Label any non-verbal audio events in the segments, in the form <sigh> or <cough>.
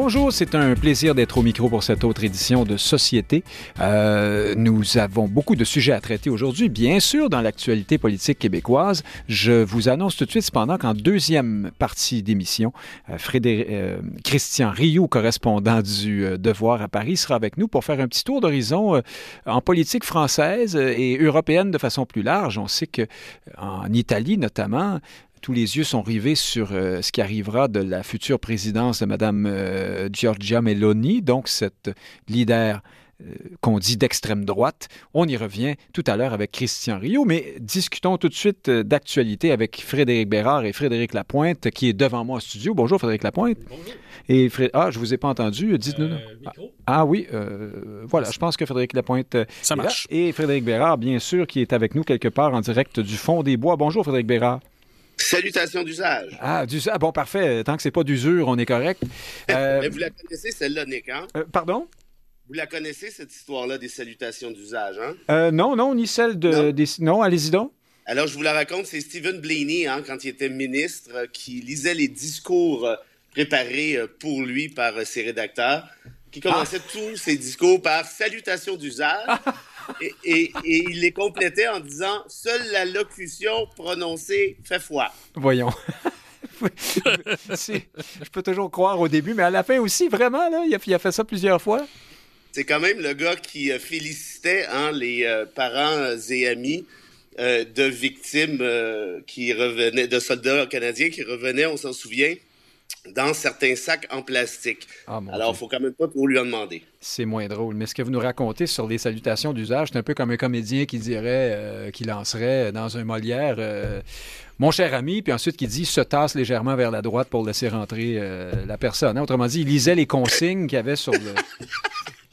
Bonjour, c'est un plaisir d'être au micro pour cette autre édition de Société. Euh, nous avons beaucoup de sujets à traiter aujourd'hui, bien sûr, dans l'actualité politique québécoise. Je vous annonce tout de suite, cependant, qu'en deuxième partie d'émission, euh, euh, Christian Rioux, correspondant du Devoir à Paris, sera avec nous pour faire un petit tour d'horizon en politique française et européenne de façon plus large. On sait que en Italie, notamment, tous les yeux sont rivés sur euh, ce qui arrivera de la future présidence de Mme euh, Giorgia Meloni, donc cette leader euh, qu'on dit d'extrême droite. On y revient tout à l'heure avec Christian Rio, mais discutons tout de suite d'actualité avec Frédéric Bérard et Frédéric Lapointe, qui est devant moi en studio. Bonjour Frédéric Lapointe. Bonjour. Et Fré- Ah, je vous ai pas entendu. Dites-nous. Micro. Ah oui, voilà, je pense que Frédéric Lapointe Ça est là. marche. Et Frédéric Bérard, bien sûr, qui est avec nous quelque part en direct du fond des bois. Bonjour Frédéric Bérard. Salutations d'usage. Ah, du... ah, bon, parfait. Tant que c'est pas d'usure, on est correct. <laughs> Euh, Mais vous la connaissez, celle-là, Nick, hein? euh, pardon? Vous la connaissez, cette histoire-là des salutations d'usage, hein? Euh, non, non, ni celle de... Non. Des... Non, allez-y donc. Alors, je vous la raconte, c'est Stephen Blaney, hein, quand il était ministre, euh, qui lisait les discours euh, préparés euh, pour lui par euh, ses rédacteurs, qui commençait tous ses discours par salutations d'usage. <laughs> Et, et- et il les complétait en disant Seule la locution prononcée fait foi. Voyons. <laughs> Je peux toujours croire au début, mais à la fin aussi, vraiment, là, il a, il a fait ça plusieurs fois. C'est quand même le gars qui euh, félicitait hein, les euh, parents euh, et amis euh, de victimes euh, qui revenaient, de soldats canadiens qui revenaient, on s'en souvient, dans certains sacs en plastique. Ah, Alors, il faut quand même pas trop lui en demander. C'est moins drôle. Mais ce que vous nous racontez sur les salutations d'usage, c'est un peu comme un comédien qui dirait, euh, qui lancerait dans un Molière, euh, mon cher ami, puis ensuite qui dit, se tasse légèrement vers la droite pour laisser rentrer euh, la personne. hein. Autrement dit, il lisait les consignes qu'il y avait sur le... <laughs>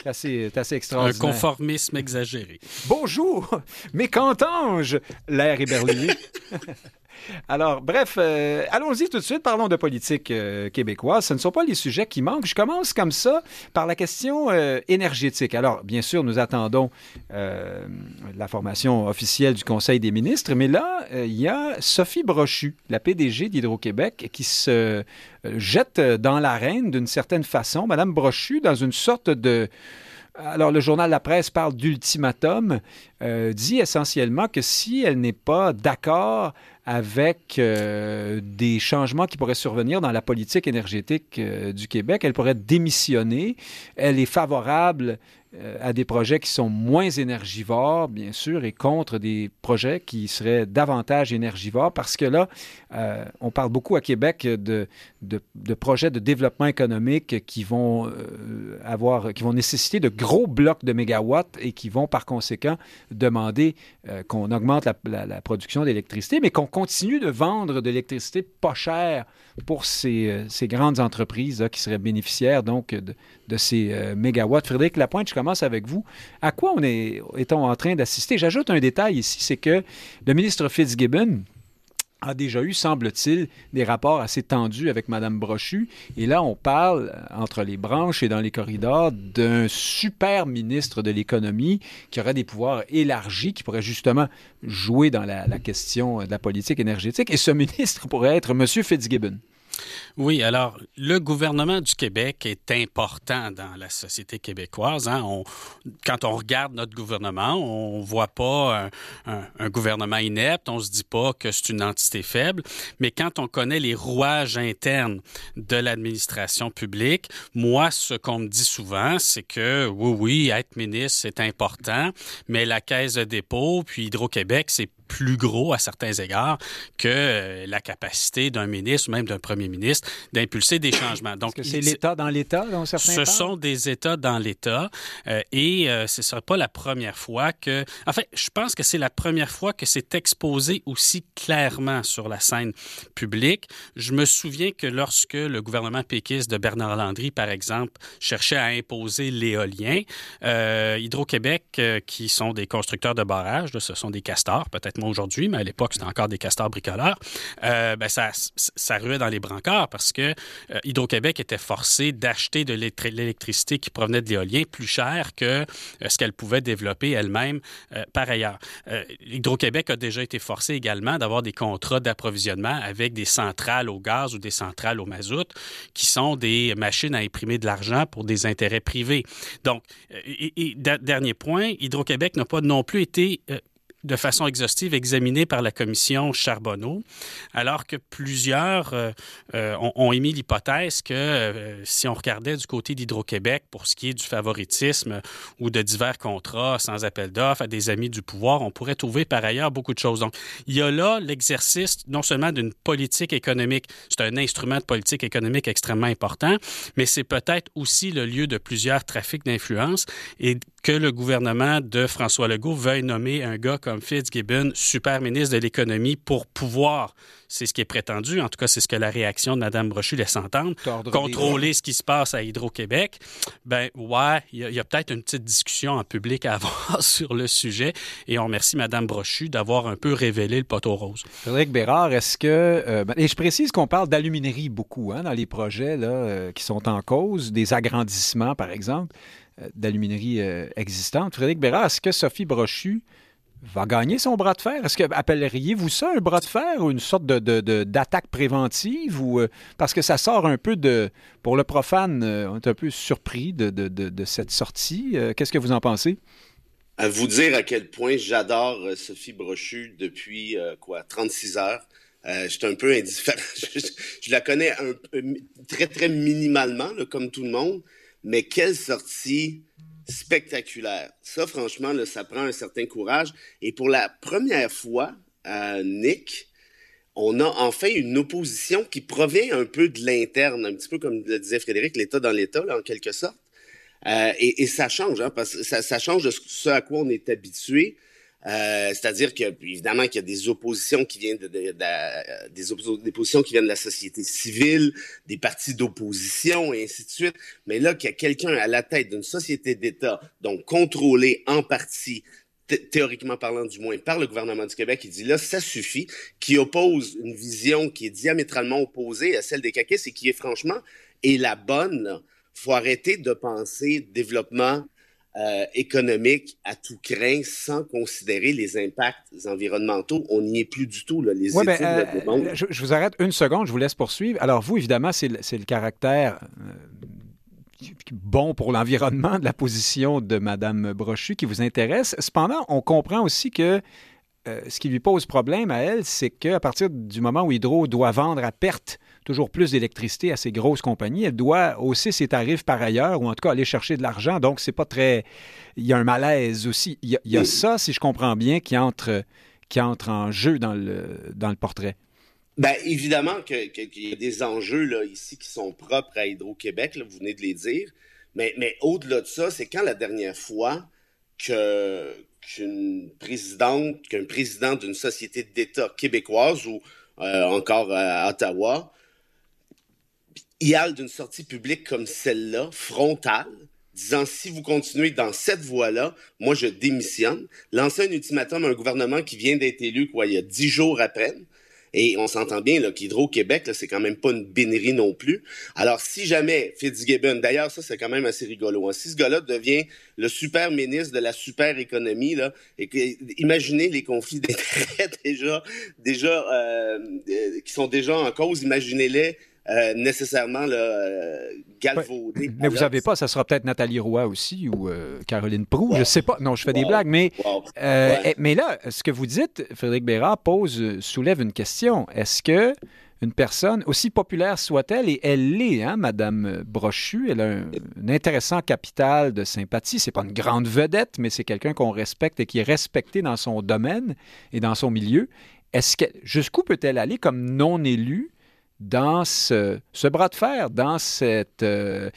C'est assez, assez Un extraordinaire. conformisme exagéré. Bonjour, mes cantanges, l'air éberlué. <laughs> Alors, bref, euh, allons-y tout de suite, parlons de politique euh, québécoise. Ce ne sont pas les sujets qui manquent. Je commence comme ça par la question euh, énergétique. Alors, bien sûr, nous attendons la formation officielle du Conseil des ministres, mais là, il y a Sophie Brochu, la PDG d'Hydro-Québec, qui se jette dans l'arène d'une certaine façon. Madame Brochu, dans une sorte de... Alors, le journal La Presse parle d'ultimatum, dit essentiellement que si elle n'est pas d'accord avec euh, des changements qui pourraient survenir dans la politique énergétique euh, du Québec, elle pourrait démissionner. Elle est favorable à des projets qui sont moins énergivores, bien sûr, et contre des projets qui seraient davantage énergivores, parce que là, euh, on parle beaucoup à Québec de, projets de développement économique qui vont euh, avoir, qui vont nécessiter de gros blocs de mégawatts et qui vont par conséquent demander euh, qu'on augmente la, production d'électricité, mais qu'on continue de vendre de l'électricité pas chère pour ces, euh, grandes entreprises qui seraient bénéficiaires donc de, de ces euh, mégawatts. Frédéric Lapointe, je commence avec vous. À quoi on est, est-on en train d'assister? J'ajoute un détail ici, c'est que le ministre Fitzgibbon a déjà eu, semble-t-il, des rapports assez tendus avec Mme Brochu. Et là, on parle, euh, entre les branches et dans les corridors, d'un super ministre de l'économie qui aurait des pouvoirs élargis, qui pourrait justement jouer dans la, la question de la politique énergétique. Et ce <laughs> ministre pourrait être M. Fitzgibbon. Oui, alors, le gouvernement du Québec est important dans la société québécoise. hein. Quand on regarde notre gouvernement, on voit pas un, un- gouvernement inepte, on se dit pas que c'est une entité faible, mais quand on connaît les rouages internes de l'administration publique, moi, ce qu'on me dit souvent, c'est que oui, oui, être ministre, c'est important, mais la caisse de dépôt, puis Hydro-Québec, c'est plus gros à certains égards que euh, la capacité d'un ministre ou même d'un premier ministre d'impulser des changements. Donc, c'est l'État dans l'État, dont certains ce parlent? sont des États dans l'État euh, et euh, ce ne sera pas la première fois que... En fait, je pense que c'est la première fois que c'est exposé aussi clairement sur la scène publique. Je me souviens que lorsque le gouvernement péquiste de Bernard Landry, par exemple, cherchait à imposer l'éolien, euh, Hydro-Québec, qui sont des constructeurs de barrages, là, ce sont des castors, peut-être aujourd'hui, mais à l'époque, c'était encore des castors bricoleurs, euh, ben ça, ruait dans les brancards parce que euh, Hydro-Québec était forcé d'acheter de l'électricité qui provenait de l'éolien plus cher que euh, ce qu'elle pouvait développer elle-même par ailleurs. Hydro-Québec a déjà été forcé également d'avoir des contrats d'approvisionnement avec des centrales au gaz ou des centrales au mazout qui sont des machines à imprimer de l'argent pour des intérêts privés. Donc, dernier point, Hydro-Québec n'a pas non plus été de façon exhaustive examinée par la commission Charbonneau, alors que plusieurs euh, euh, ont, émis l'hypothèse que euh, si on regardait du côté d'Hydro-Québec pour ce qui est du favoritisme ou de divers contrats sans appel d'offres à des amis du pouvoir, on pourrait trouver par ailleurs beaucoup de choses. Donc, il y a là l'exercice non seulement d'une politique économique, c'est un instrument de politique économique extrêmement important, mais c'est peut-être aussi le lieu de plusieurs trafics d'influence et que le gouvernement de François Legault veuille nommer un gars comme Fitzgibbon super ministre de l'économie pour pouvoir, c'est ce qui est prétendu, en tout cas c'est ce que la réaction de Mme Brochu laisse entendre, contrôler ce qui se passe à Hydro-Québec. Ben ouais, il y a, peut-être une petite discussion en public à <laughs> avoir sur le sujet et on remercie Mme Brochu d'avoir un peu révélé le poteau rose. Frédéric Bérard, est-ce que... Euh, ben, et je précise qu'on parle d'aluminerie beaucoup hein, dans les projets là, euh, qui sont en cause, des agrandissements par exemple. Euh, d'aluminerie euh, existante. Frédéric Bérard, est-ce que Sophie Brochu va gagner son bras de fer? Est-ce que appelleriez-vous ça un bras de fer ou une sorte de, d'attaque préventive? Ou, euh, parce que ça sort un peu de... Pour le profane, on est un peu surpris de, cette sortie. Qu'est-ce que vous en pensez? À vous dire à quel point j'adore Sophie Brochu depuis, quoi, 36 heures. je suis un peu indifférent. <laughs> je, la connais un, très, très minimalement, comme tout le monde mais quelle sortie spectaculaire. Ça, franchement, ça prend un certain courage. Et pour la première fois, Nick, on a enfin une opposition qui provient un peu de l'interne, un petit peu comme le disait Frédéric, l'État dans l'État, en quelque sorte. Euh, et, ça change, hein, parce que ça, change de ce à quoi on est habitué. Euh, c'est-à-dire que évidemment qu'il y a des oppositions qui viennent de, des, oppositions qui viennent de la société civile, des partis d'opposition et ainsi de suite. Mais là, qu'il y a quelqu'un à la tête d'une société d'État, donc contrôlée en partie théoriquement parlant du moins, par le gouvernement du Québec, qui dit là, ça suffit, qui oppose une vision qui est diamétralement opposée à celle des caquistes et qui est franchement est la bonne. faut arrêter de penser développement euh, économique à tout craint sans considérer les impacts environnementaux. On n'y est plus du tout. Là. Les ben, euh, je, vous arrête une seconde, je vous laisse poursuivre. Alors vous, évidemment, c'est le, le, caractère euh, bon pour l'environnement de la position de Mme Brochu qui vous intéresse. Cependant, on comprend aussi que ce qui lui pose problème à elle, c'est qu'à partir du moment où Hydro doit vendre à perte toujours plus d'électricité à ces grosses compagnies. Elle doit hausser ses tarifs par ailleurs ou en tout cas aller chercher de l'argent. Donc, c'est pas très. Il y a un malaise aussi. Il y a, ça, si je comprends bien, qui entre, qui entre en jeu dans le, dans le portrait. Bien, évidemment qu'il y a des enjeux là, ici qui sont propres à Hydro-Québec, vous venez de les dire. Mais, mais au-delà de ça, c'est quand la dernière fois que, qu'une présidente, qu'un président d'une société d'État québécoise ou euh, encore à Ottawa a d'une sortie publique comme celle-là, frontale, disant si vous continuez dans cette voie-là, moi je démissionne, lancer un ultimatum à un gouvernement qui vient d'être élu quoi, il y a dix jours après. Et on s'entend bien là, qu'Hydro-Québec, c'est quand même pas une bénérie non plus. Alors, si jamais Fitzgibbon, d'ailleurs, ça, c'est quand même assez rigolo. Hein, si ce gars-là devient le super ministre de la super économie, là, imaginez les conflits d'intérêts <laughs> déjà, déjà, euh, euh, qui sont déjà en cause, imaginez-les euh, nécessairement euh, galvaudé. mais vous savez pas, ça sera peut-être Nathalie Roy aussi ou euh, Caroline Proux, je je sais pas. Non, je fais des blagues, mais, eh, mais là, ce que vous dites, Frédéric Bérard pose, soulève une question. Est-ce que une personne, aussi populaire soit-elle, et elle l'est, hein, Madame Brochu, elle a un, intéressant capital de sympathie. C'est pas une grande vedette, mais c'est quelqu'un qu'on respecte et qui est respecté dans son domaine et dans son milieu. Est-ce que jusqu'où peut-elle aller comme non élue dans ce, bras de fer, dans cette, euh,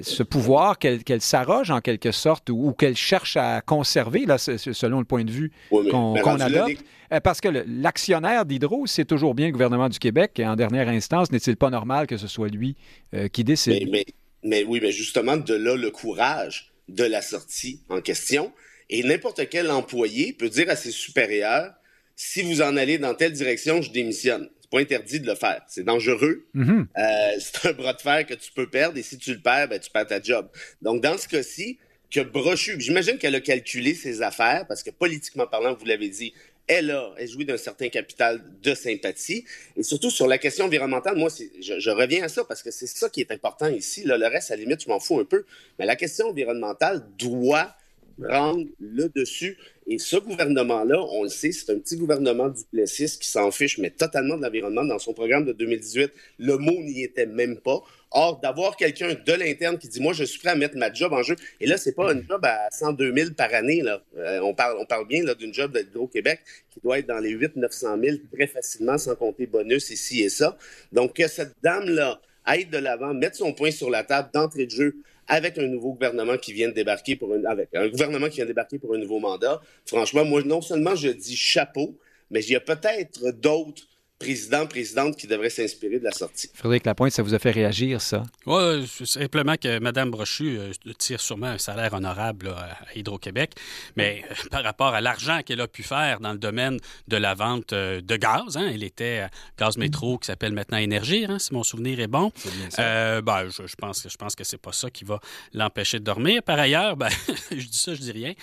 ce pouvoir qu'elle s'arroge en quelque sorte ou, qu'elle cherche à conserver, là, selon le point de vue qu'on adopte. Euh, parce que l'actionnaire d'Hydro, c'est toujours bien le gouvernement du Québec. Et en dernière instance, n'est-il pas normal que ce soit lui euh, qui décide? Mais, mais, oui, mais justement, de là le courage de la sortie en question. Et n'importe quel employé peut dire à ses supérieurs si vous en allez dans telle direction, je démissionne. Pas interdit de le faire. C'est dangereux. Mhm. Euh, <laughs> c'est un bras de fer que tu peux perdre et si tu le perds, ben, tu perds ta job. Donc, dans ce cas-ci, que Brochu, j'imagine qu'elle a calculé ses affaires parce que politiquement parlant, vous l'avez dit, elle a, elle jouit d'un certain capital de sympathie. Et surtout sur la question environnementale, moi, je, je, reviens à ça parce que c'est ça qui est important ici. Là, le reste, à la limite, je m'en fous un peu. Mais la question environnementale doit prendre le dessus. Et ce gouvernement-là, on le sait, c'est un petit gouvernement du Plessis qui s'en fiche, mais totalement de l'environnement. Dans son programme de 2018, le mot n'y était même pas. Or, d'avoir quelqu'un de l'interne qui dit Moi, je suis prêt à mettre ma job en jeu. Et là, c'est pas une job à 102 000 par année. Là. Euh, on, parle, on parle bien d'une job d'Hydro-Québec qui doit être dans les 800-900 000 très facilement, sans compter bonus ici et ça. Donc, que cette dame-là aille de l'avant, mette son point sur la table d'entrée de jeu avec un nouveau gouvernement qui vient de débarquer pour un, gouvernement qui vient de débarquer pour un nouveau mandat. Franchement, moi, non seulement je dis chapeau, mais il y a peut-être d'autres président, présidente qui devrait s'inspirer de la sortie. Frédéric Lapointe, ça vous a fait réagir, ça? Oui, simplement que Mme Brochu euh, tire sûrement un salaire honorable à Hydro-Québec, mais euh, <laughs> par rapport à l'argent qu'elle a pu faire dans le domaine de la vente euh, de gaz, hein, elle était à Gaz Métro, qui s'appelle maintenant Énergie, hein, si mon souvenir est bon. Bien ben, je, je, pense, je pense que c'est pas ça qui va l'empêcher de dormir. Par ailleurs, ben, <laughs> je dis ça, je dis rien.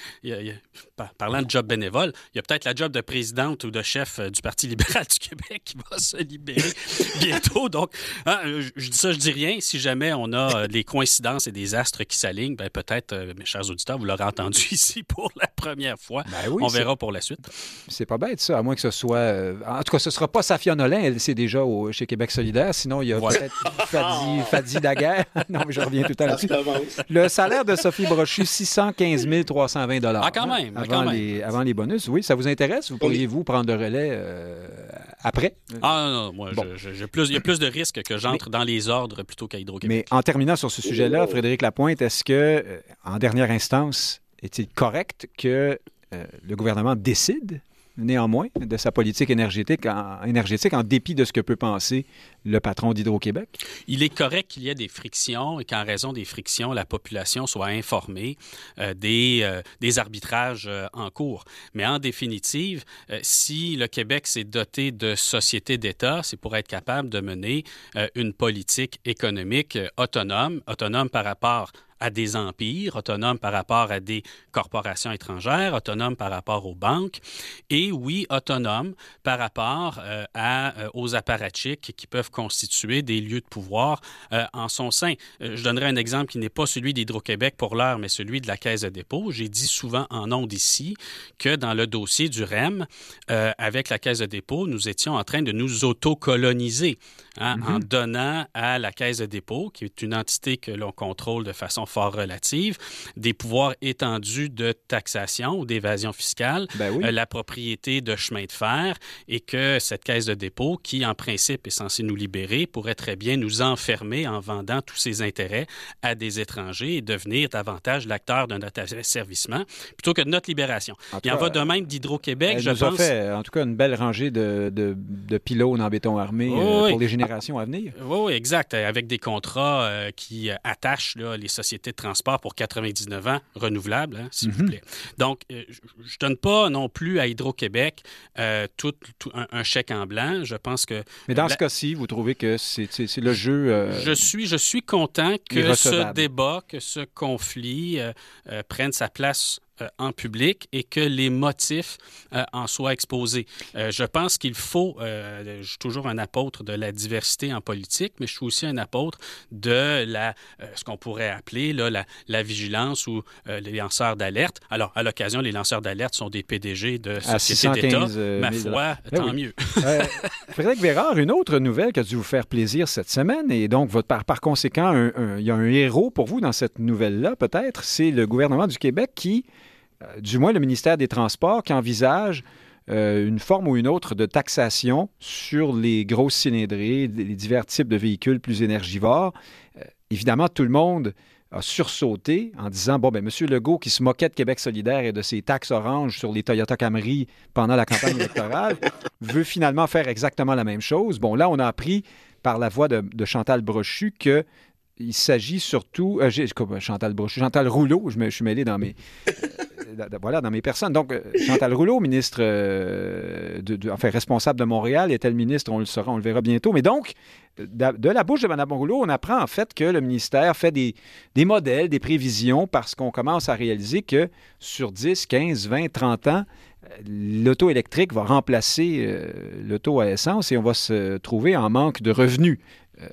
parlant de job bénévole, il y a peut-être la job de présidente ou de chef du Parti libéral du Québec qui va se libérer bientôt. <laughs> Donc, hein, je, dis ça, je dis rien. Si jamais on a euh, des coïncidences et des astres qui s'alignent, ben peut-être, euh, mes chers auditeurs, vous l'aurez entendu <laughs> ici pour la première fois. Ben oui, on verra pour la suite. C'est pas bête, ça, à moins que ce soit. Euh, en tout cas, ce ne sera pas Safia Nolin, elle, c'est déjà au, chez Québec solidaire. Sinon, il y a peut-être Fadi, <laughs> Fadi Daguerre. non, mais je reviens tout à l'heure Le salaire de Sophie Brochu, 615 320 Ah, quand même. Avant, quand même. Les, avant les bonus. Oui, ça vous intéresse? Vous pourriez-vous prendre le relais après? Ah non, non, moi, je, plus, il y a plus de risques que j'entre dans les ordres plutôt qu'à Hydro-Québec. Mais en terminant sur ce sujet-là, Frédéric Lapointe, est-ce que, euh, en dernière instance, est-il correct que euh, le gouvernement décide néanmoins, de sa politique énergétique en, dépit de ce que peut penser le patron d'Hydro-Québec? Il est correct qu'il y ait des frictions et qu'en raison des frictions, la population soit informée euh, des, euh, des, arbitrages euh, en cours. Mais en définitive, si le Québec s'est doté de sociétés d'État, c'est pour être capable de mener une politique économique autonome, autonome par rapport à des empires, autonomes par rapport à des corporations étrangères, autonomes par rapport aux banques, et oui, autonomes par rapport euh, à, euh, aux apparatchiks qui peuvent constituer des lieux de pouvoir euh, en son sein. je donnerai un exemple qui n'est pas celui d'Hydro-Québec pour l'heure, mais celui de la Caisse de dépôt. J'ai dit souvent en ondes ici que dans le dossier du REM, avec la Caisse de dépôt, nous étions en train de nous autocoloniser hein, en mm-hmm. donnant à la Caisse de dépôt, qui est une entité que l'on contrôle de façon fort relative, des pouvoirs étendus de taxation ou d'évasion fiscale, ben euh, la propriété de chemin de fer, et que cette caisse de dépôt, qui en principe est censée nous libérer, pourrait très bien nous enfermer en vendant tous ses intérêts à des étrangers et devenir davantage l'acteur de notre asservissement plutôt que de notre libération. Il en va de même d'Hydro-Québec, je nous pense. A fait, en tout cas, une belle rangée de, de, pylônes en béton armé euh, pour les générations à venir. Oui, exact. Avec des contrats euh, qui attachent là, les sociétés de transport pour 99 ans renouvelable, hein, s'il vous mhm. plaît. Donc, euh, je ne donne pas non plus à Hydro-Québec euh, tout, un, chèque en blanc. Je pense que... Mais dans ce cas-ci, vous trouvez que c'est le jeu... Euh, je, suis, je suis content que ce débat, que ce conflit prenne sa place en public et que les motifs euh, en soient exposés. Euh, je pense qu'il faut, je suis toujours un apôtre de la diversité en politique, mais je suis aussi un apôtre de la, ce qu'on pourrait appeler là, la, la, vigilance ou les lanceurs d'alerte. Alors, à l'occasion, les lanceurs d'alerte sont des PDG de sociétés d'État. Ma foi, ben tant mieux. <laughs> Frédéric Vérard, une autre nouvelle qui a dû vous faire plaisir cette semaine, et donc votre, par, par conséquent, il y a un héros pour vous dans cette nouvelle-là, peut-être, c'est le gouvernement du Québec qui euh, du moins le ministère des Transports, qui envisage euh, une forme ou une autre de taxation sur les grosses cylindrées, les divers types de véhicules plus énergivores. Euh, évidemment, tout le monde a sursauté en disant bon ben Monsieur Legault qui se moquait de Québec solidaire et de ses taxes oranges sur les Toyota Camry pendant la campagne électorale <laughs> veut finalement faire exactement la même chose. Bon là on a appris par la voix de, de Chantal Brochu que il s'agit surtout. Euh, Chantal Brochu, Chantal Rouleau, je me, suis mêlé dans mes. Voilà, dans mes personnes. Donc, euh, Chantal Rouleau, ministre, euh, enfin, responsable de Montréal, est-elle ministre? On le saura, on le verra bientôt. Mais donc, de, la bouche de Mme Rouleau, on apprend en fait que le ministère fait des, des modèles, des prévisions, parce qu'on commence à réaliser que sur 10, 15, 20, 30 ans, l'auto électrique va remplacer l'auto à essence et on va se trouver en manque de revenus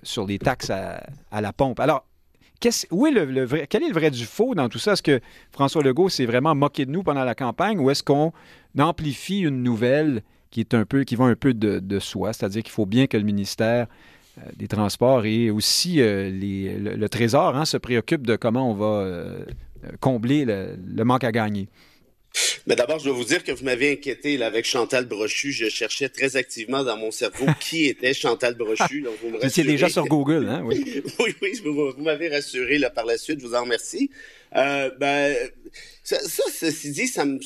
sur les taxes à, à la pompe. Alors, où est le, vrai, quel est le vrai du faux dans tout ça? Est-ce que François Legault s'est vraiment moqué de nous pendant la campagne ou est-ce qu'on amplifie une nouvelle qui est un peu qui va un peu de, soi? C'est-à-dire qu'il faut bien que le ministère euh, des Transports et aussi euh, le, Trésor hein, se préoccupe de comment on va euh, combler le manque à gagner. Mais d'abord, je dois vous dire que vous m'avez inquiété là, avec Chantal Brochu. Je cherchais très activement dans mon cerveau <laughs> qui était Chantal Brochu. Donc vous me déjà sur Google, hein? Oui, <laughs> oui, oui vous, m'avez rassuré là, par la suite. Je vous en remercie. Euh, ben, ça, ceci dit, ça, me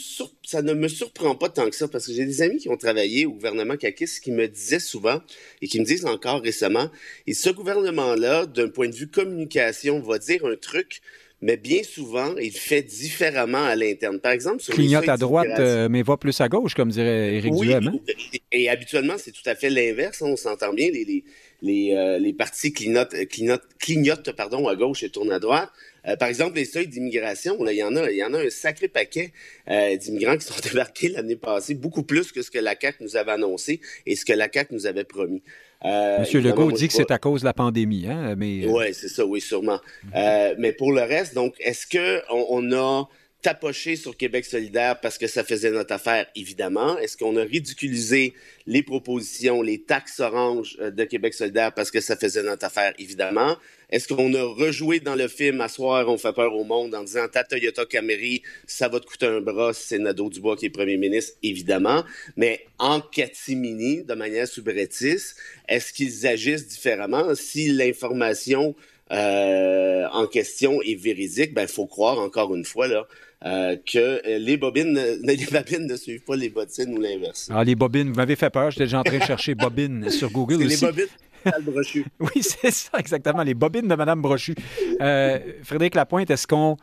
ça ne me surprend pas tant que ça parce que j'ai des amis qui ont travaillé au gouvernement CACIS qui me disaient souvent et qui me disent encore récemment, et ce gouvernement-là, d'un point de vue communication, va dire un truc, mais bien souvent, il fait différemment à l'interne. Par exemple, sur Clignote à droite, euh, mais va plus à gauche, comme dirait Éric oui, Duhem. Hein? Et, habituellement, c'est tout à fait l'inverse. Hein, on s'entend bien. Les, les, les, euh, les partis clignotent, clignotent, clignotent pardon, à gauche et tournent à droite. Euh, par exemple, les seuils d'immigration, il y en a, il y en a un sacré paquet euh, d'immigrants qui sont <laughs> débarqués l'année passée, beaucoup plus que ce que la CAC nous avait annoncé et ce que la CAC nous avait promis. Euh, Monsieur Legault dit que c'est à cause de la pandémie, hein, mais... Oui, c'est ça, oui, sûrement. mais pour le reste, donc, est-ce qu'on on a tapoché sur Québec solidaire parce que ça faisait notre affaire, évidemment. Est-ce qu'on a ridiculisé les propositions, les taxes oranges de Québec solidaire parce que ça faisait notre affaire, évidemment? Est-ce qu'on a rejoué dans le film « Asseoir, on fait peur au monde » en disant « Ta Toyota Camry, ça va te coûter un bras c'est Nadeau Dubois qui est premier ministre », évidemment. Mais en catimini, de manière subrettisse, est-ce qu'ils agissent différemment? Si l'information euh, en question est véridique, ben faut croire encore une fois là euh, que les bobines, <laughs> les bobines ne suivent pas les bottines ou l'inverse. Ah, les bobines, vous m'avez fait peur. J'étais déjà en train de chercher bobines sur Google aussi. Les bobines. Brochu. <laughs> oui, c'est ça, exactement. Les bobines de Mme Brochu. Euh, Frédéric Lapointe, est-ce qu'on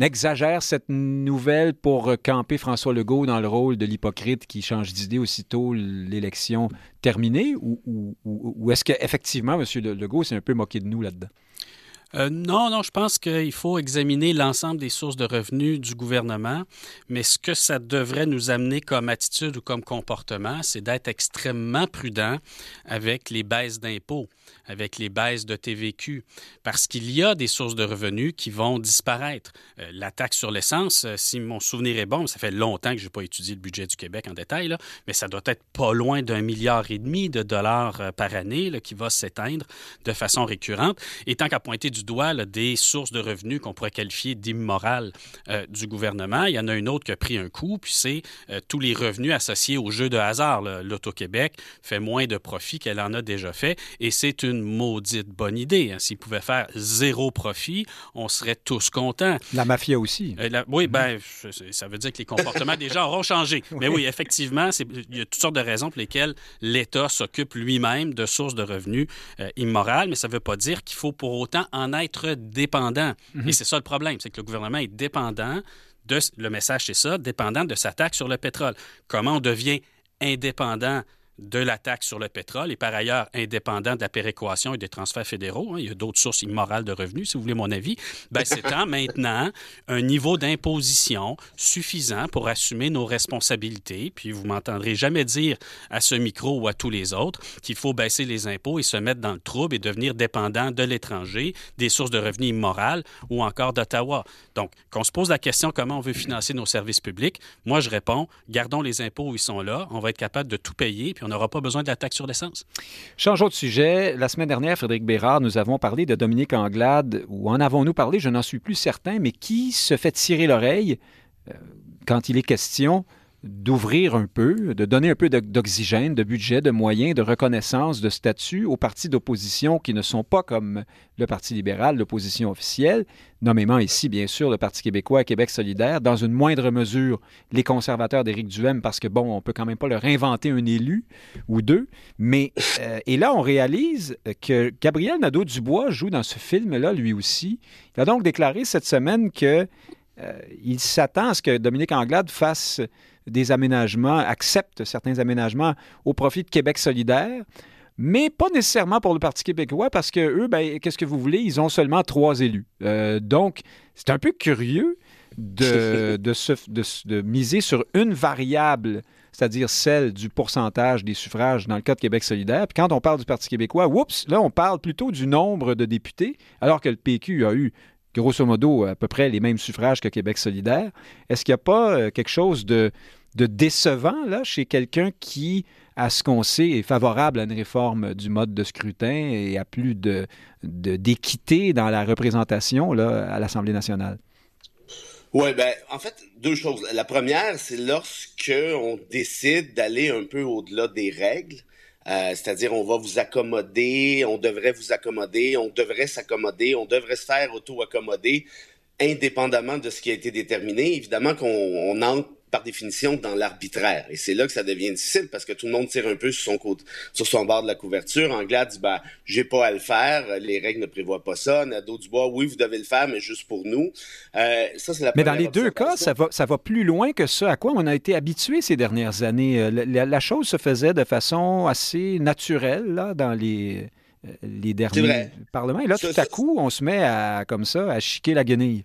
exagère cette nouvelle pour camper François Legault dans le rôle de l'hypocrite qui change d'idée aussitôt l'élection terminée? Ou, ou, ou est-ce qu'effectivement, M. Legault s'est un peu moqué de nous là-dedans? Euh, non, non, je pense qu'il faut examiner l'ensemble des sources de revenus du gouvernement, mais ce que ça devrait nous amener comme attitude ou comme comportement, c'est d'être extrêmement prudent avec les baisses d'impôts avec les baisses de TVQ, parce qu'il y a des sources de revenus qui vont disparaître. Euh, la taxe sur l'essence, euh, si mon souvenir est bon, ça fait longtemps que je n'ai pas étudié le budget du Québec en détail, mais ça doit être pas loin d'un milliard et demi de dollars par année qui va s'éteindre de façon récurrente. Et tant qu'à pointer du doigt des sources de revenus qu'on pourrait qualifier d'immorales du gouvernement, il y en a une autre qui a pris un coup, puis c'est tous les revenus associés aux jeux de hasard. L'Auto-Québec fait moins de profit qu'elle en a déjà fait, et c'est une maudite bonne idée. Hein. S'ils pouvaient faire zéro profit, on serait tous contents. La mafia aussi. Euh, oui, ben, ça veut dire que les comportements des gens auront changé. <laughs> Mais oui, effectivement, il y a toutes sortes de raisons pour lesquelles l'État s'occupe lui-même de sources de revenus euh, immorales, mais ça ne veut pas dire qu'il faut pour autant en être dépendant. Mhm. Et c'est ça le problème, c'est que le gouvernement est dépendant de, le message c'est ça, dépendant de sa taxe sur le pétrole. Comment on devient indépendant de la taxe sur le pétrole et par ailleurs indépendant de la péréquation et des transferts fédéraux, hein, il y a d'autres sources immorales de revenus, si vous voulez mon avis, ben, c'est <laughs> maintenant un niveau d'imposition suffisant pour assumer nos responsabilités. Puis vous m'entendrez jamais dire à ce micro ou à tous les autres qu'il faut baisser les impôts et se mettre dans le trouble et devenir dépendant de l'étranger, des sources de revenus immorales ou encore d'Ottawa. Donc, qu'on se pose la question comment on veut financer nos services publics, moi je réponds, gardons les impôts où ils sont là, on va être capable de tout payer, puis on n'aura pas besoin de la taxe sur l'essence. Changeons de sujet. La semaine dernière, Frédéric Bérard, nous avons parlé de Dominique Anglade, ou en avons-nous parlé, je n'en suis plus certain, mais qui se fait tirer l'oreille euh, quand il est question d'ouvrir un peu, de donner un peu d'oxygène, de budget, de moyens, de reconnaissance, de statut aux partis d'opposition qui ne sont pas comme le Parti libéral, l'opposition officielle, nommément ici, bien sûr, le Parti québécois Québec solidaire, dans une moindre mesure, les conservateurs d'Éric Duhem, parce que, bon, on peut quand même pas leur inventer un élu ou deux, mais, euh, et là, on réalise que Gabriel Nadeau-Dubois joue dans ce film-là, lui aussi. Il a donc déclaré cette semaine que il s'attend à ce que Dominique Anglade fasse des aménagements, accepte certains aménagements au profit de Québec solidaire mais pas nécessairement pour le Parti québécois, parce que eux, ben, qu'est-ce que vous voulez, ils ont seulement trois élus. donc, c'est un peu curieux de, <laughs> de, miser sur une variable, c'est-à-dire celle du pourcentage des suffrages dans le cas de Québec solidaire. Puis quand on parle du Parti québécois, oups, là, on parle plutôt du nombre de députés, alors que le PQ a eu grosso modo à peu près les mêmes suffrages que Québec solidaire. Est-ce qu'il n'y a pas euh, quelque chose de, décevant là, chez quelqu'un qui, à ce qu'on sait, est favorable à une réforme du mode de scrutin et à plus de, d'équité dans la représentation là, à l'Assemblée nationale? Oui, ben, en fait, deux choses. La première, c'est lorsque on décide d'aller un peu au-delà des règles. Euh, c'est-à-dire, on va vous accommoder, on devrait vous accommoder, on devrait s'accommoder, on devrait se faire auto-accommoder, indépendamment de ce qui a été déterminé. Évidemment qu'on entre par définition dans l'arbitraire. Et c'est là que ça devient difficile parce que tout le monde tire un peu sur son côté, sur son bord de la couverture. Anglade dit bah j'ai pas à le faire, les règles ne prévoient pas ça. Nadeau Dubois, oui vous devez le faire, mais juste pour nous. Euh, ça c'est la. Mais dans les deux cas, ça va ça va plus loin que ce à quoi on a été habitué ces dernières années. Euh, la, chose se faisait de façon assez naturelle là dans les euh, les derniers parlements. Et là, tout à coup, on se met à, comme ça, à chiquer la guenille.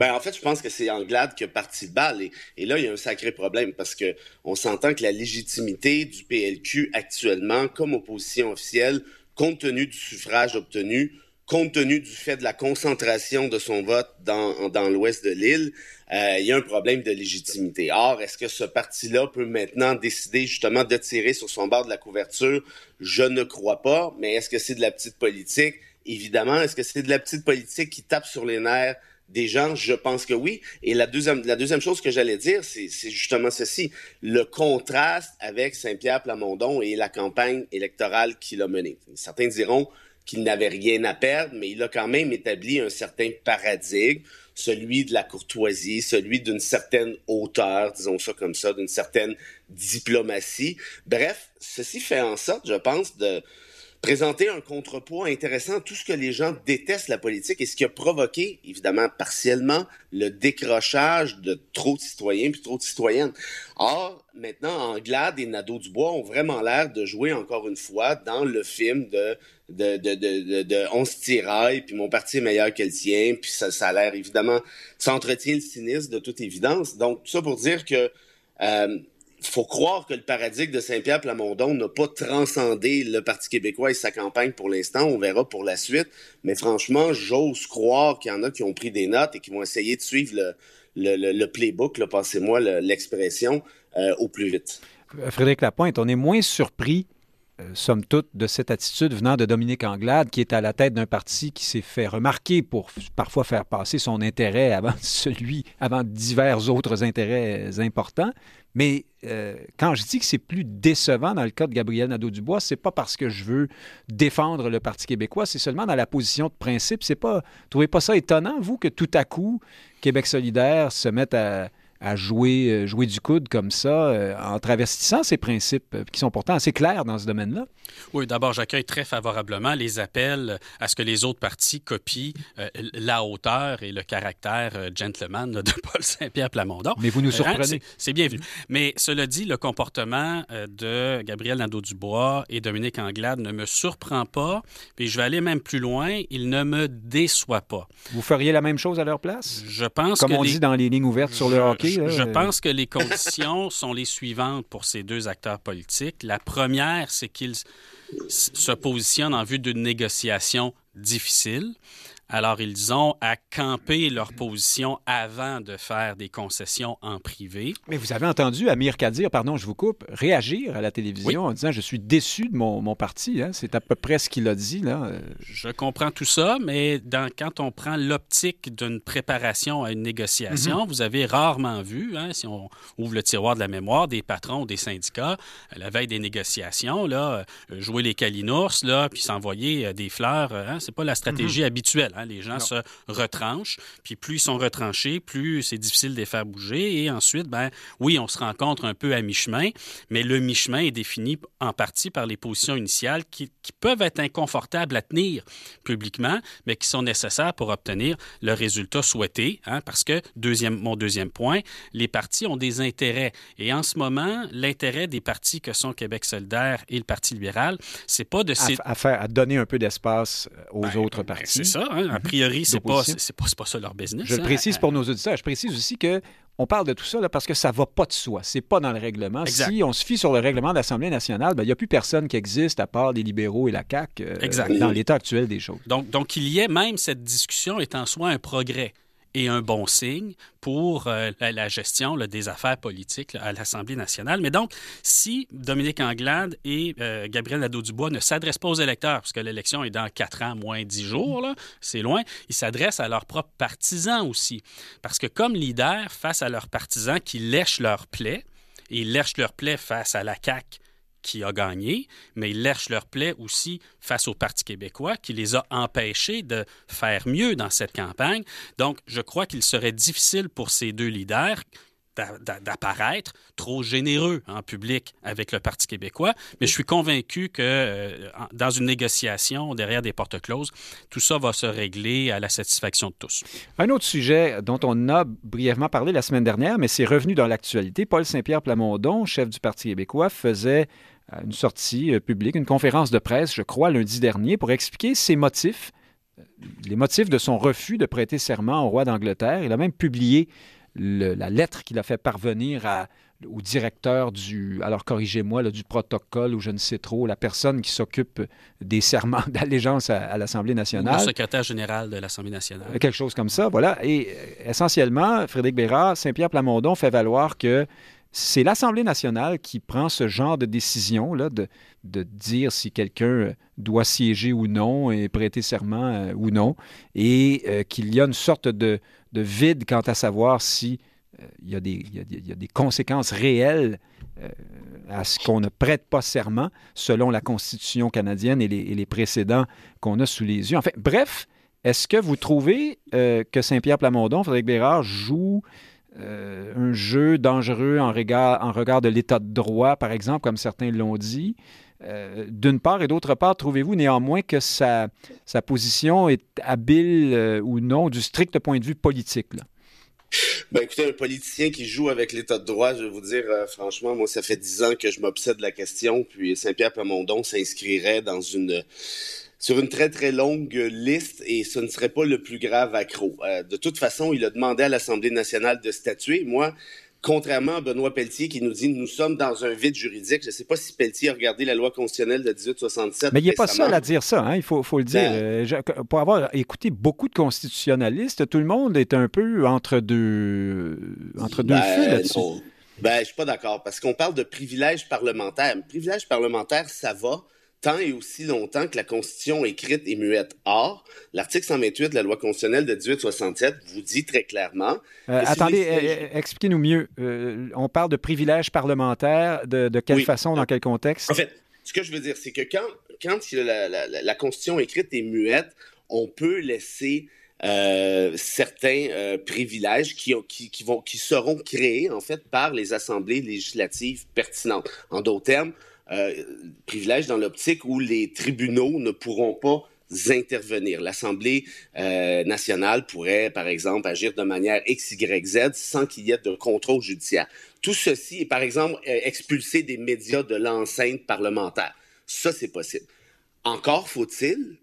Ben, en fait, je pense que c'est Anglade qui a parti de balle. Et, là, il y a un sacré problème parce que on s'entend que la légitimité du PLQ actuellement, comme opposition officielle, compte tenu du suffrage obtenu, compte tenu du fait de la concentration de son vote dans, dans l'ouest de l'île, euh, il y a un problème de légitimité. Or, est-ce que ce parti-là peut maintenant décider justement de tirer sur son bord de la couverture? Je ne crois pas, mais est-ce que c'est de la petite politique? Évidemment, est-ce que c'est de la petite politique qui tape sur les nerfs des gens, je pense que oui. Et la deuxième, chose que j'allais dire, c'est justement ceci. Le contraste avec Saint-Pierre Plamondon et la campagne électorale qu'il a menée. Certains diront qu'il n'avait rien à perdre, mais il a quand même établi un certain paradigme, celui de la courtoisie, celui d'une certaine hauteur, disons ça comme ça, d'une certaine diplomatie. Bref, ceci fait en sorte, je pense, de, présenter un contrepoids intéressant tout ce que les gens détestent la politique et ce qui a provoqué, évidemment, partiellement, le décrochage de trop de citoyens puis trop de citoyennes. Or, maintenant, Anglade et Nadeau-Dubois ont vraiment l'air de jouer encore une fois dans le film de de, de, de, de, on se tiraille, puis mon parti est meilleur que le tien, puis ça, ça a l'air évidemment, ça entretient le cynisme de toute évidence. Donc, tout ça pour dire que euh, faut croire que le paradigme de Saint-Pierre Plamondon n'a pas transcendé le Parti québécois et sa campagne pour l'instant. On verra pour la suite. Mais franchement, j'ose croire qu'il y en a qui ont pris des notes et qui vont essayer de suivre le, le, le, playbook, passez-moi l'expression, euh, au plus vite. Frédéric Lapointe, on est moins surpris somme toute, de cette attitude venant de Dominique Anglade, qui est à la tête d'un parti qui s'est fait remarquer pour parfois faire passer son intérêt avant <laughs> celui, avant divers autres intérêts importants. Mais euh, quand je dis que c'est plus décevant dans le cas de Gabriel Nadeau-Dubois, c'est pas parce que je veux défendre le Parti québécois, c'est seulement dans la position de principe. C'est pas, trouvez pas ça étonnant, vous, que tout à coup, Québec solidaire se mette à, à jouer, euh, jouer du coude comme ça, euh, en travestissant ces principes euh, qui sont pourtant assez clairs dans ce domaine-là? Oui, d'abord, j'accueille très favorablement les appels à ce que les autres partis copient la hauteur et le caractère gentleman de <laughs> Paul Saint-Pierre Plamondon. Mais vous nous hein, surprenez. C'est bienvenu. Mais cela dit, le comportement de Gabriel Nadeau-Dubois et Dominique Anglade ne me surprend pas, puis je vais aller même plus loin, il ne me déçoit pas. Vous feriez la même chose à leur place? Je pense Comme on dit dans les lignes ouvertes sur le hockey? Je, pense que les conditions <laughs> sont les suivantes pour ces deux acteurs politiques. La première, c'est qu'ils se positionnent en vue d'une négociation difficile. Alors, ils ont à camper leur position avant de faire des concessions en privé. Mais vous avez entendu Amir Kadir, pardon, je vous coupe, réagir à la télévision en disant Je suis déçu de mon, parti. Hein. C'est à peu près ce qu'il a dit. Là. Je comprends tout ça, mais quand on prend l'optique d'une préparation à une négociation, mhm. vous avez rarement vu, hein, si on ouvre le tiroir de la mémoire, des patrons des syndicats, à la veille des négociations, là, euh, jouer les calinours, là, puis s'envoyer euh, des fleurs. Hein, c'est pas la stratégie mhm. habituelle. Hein. Les gens se retranchent, puis plus ils sont retranchés, plus c'est difficile de les faire bouger. Et ensuite, ben oui, on se rencontre un peu à mi-chemin, mais le mi-chemin est défini en partie par les positions initiales qui, peuvent être inconfortables à tenir publiquement, mais qui sont nécessaires pour obtenir le résultat souhaité. Hein, parce que, deuxième, mon deuxième point, les partis ont des intérêts. Et en ce moment, l'intérêt des partis que sont Québec solidaire et le Parti libéral, c'est pas de... À, faire, à donner un peu d'espace euh, aux ben, autres ben, partis. c'est ça. Hein. A priori, c'est pas, c'est pas, pas, ça leur business. Je le hein. précise pour nos auditeurs. Je précise aussi que on parle de tout ça parce que ça va pas de soi. C'est pas dans le règlement. Si on se fie sur le règlement de l'Assemblée nationale, ben, il n'y a plus personne qui existe à part les libéraux et la CAQ euh, dans l'état actuel des choses. Donc, donc, il y ait même cette discussion est en soi un progrès et un bon signe pour euh, la, gestion des affaires politiques à l'Assemblée nationale. Mais donc, si Dominique Anglade et euh, Gabriel Nadeau-Dubois ne s'adressent pas aux électeurs, parce que l'élection est dans quatre ans, moins dix jours, c'est loin, ils s'adressent à leurs propres partisans aussi. Parce que comme leader, face à leurs partisans qui lèchent leurs plaies, et ils lèchent leurs plaies face à la CAQ qui a gagné, mais ils lèchent leur plaie aussi face au Parti québécois qui les a empêchés de faire mieux dans cette campagne. Donc, je crois qu'il serait difficile pour ces deux leaders d'apparaître trop généreux en public avec le Parti québécois, mais je suis convaincu que euh, dans une négociation derrière des portes closes, tout ça va se régler à la satisfaction de tous. Un autre sujet dont on a brièvement parlé la semaine dernière, mais c'est revenu dans l'actualité, Paul Saint-Pierre Plamondon, chef du Parti québécois, faisait une sortie euh, publique, une conférence de presse, je crois, lundi dernier, pour expliquer ses motifs, euh, les motifs de son refus de prêter serment au roi d'Angleterre. Il a même publié la lettre qu'il a fait parvenir au directeur du, alors corrigez-moi, du protocole ou je ne sais trop, la personne qui s'occupe des serments <laughs> d'allégeance à, l'Assemblée nationale. le secrétaire général de l'Assemblée nationale. Quelque chose comme ça, voilà. Et euh, essentiellement, Frédéric Bérard, Saint-Pierre Plamondon fait valoir que c'est l'Assemblée nationale qui prend ce genre de décision, là, de, dire si quelqu'un doit siéger ou non et prêter serment euh, ou non, et euh, qu'il y a une sorte de, de, vide quant à savoir si euh, il, y a des, conséquences réelles à ce qu'on ne prête pas serment selon la Constitution canadienne et les, et précédents qu'on a sous les yeux. Enfin, bref, est-ce que vous trouvez que Saint-Pierre Plamondon, Frédéric Bérard, joue euh, un jeu dangereux en regard, de l'état de droit, par exemple, comme certains l'ont dit. Euh, d'une part, et d'autre part, trouvez-vous néanmoins que sa, sa position est habile euh, ou non du strict point de vue politique? Là? Ben, écoutez, un politicien qui joue avec l'état de droit, je vais vous dire, franchement, moi, ça fait dix ans que je m'obsède de la question, puis Saint-Pierre Plamondon s'inscrirait dans une sur une très très longue liste et ce ne serait pas le plus grave accro. Euh, de toute façon, il a demandé à l'Assemblée nationale de statuer. Moi, contrairement à Benoît Pelletier qui nous dit nous sommes dans un vide juridique. Je ne sais pas si Pelletier a regardé la loi constitutionnelle de 1867. Mais il n'est pas seul à dire ça, hein? il faut, faut, le dire. Ben, euh, pour avoir écouté beaucoup de constitutionnalistes, tout le monde est un peu entre deux, entre deux ben, là-dessus. Ben, je suis pas d'accord parce qu'on parle de privilèges parlementaires. Privilège parlementaire, ça va tant et aussi longtemps que la Constitution écrite est muette. Or, l'article 128 de la loi constitutionnelle de 1867 vous dit très clairement... Euh, attendez, euh, euh, expliquez-nous mieux. on parle de privilèges parlementaires, de, quelle façon, dans quel contexte? En fait, ce que je veux dire, c'est que quand, quand la, Constitution écrite est muette, on peut laisser... certains privilèges qui, qui, vont, qui seront créés en fait par les assemblées législatives pertinentes. En d'autres termes, euh, privilège dans l'optique où les tribunaux ne pourront pas intervenir. L'Assemblée euh, nationale pourrait, par exemple, agir de manière X, Y, Z sans qu'il y ait de contrôle judiciaire. Tout ceci est, par exemple, euh, expulser des médias de l'enceinte parlementaire. Ça, c'est possible. Encore faut-il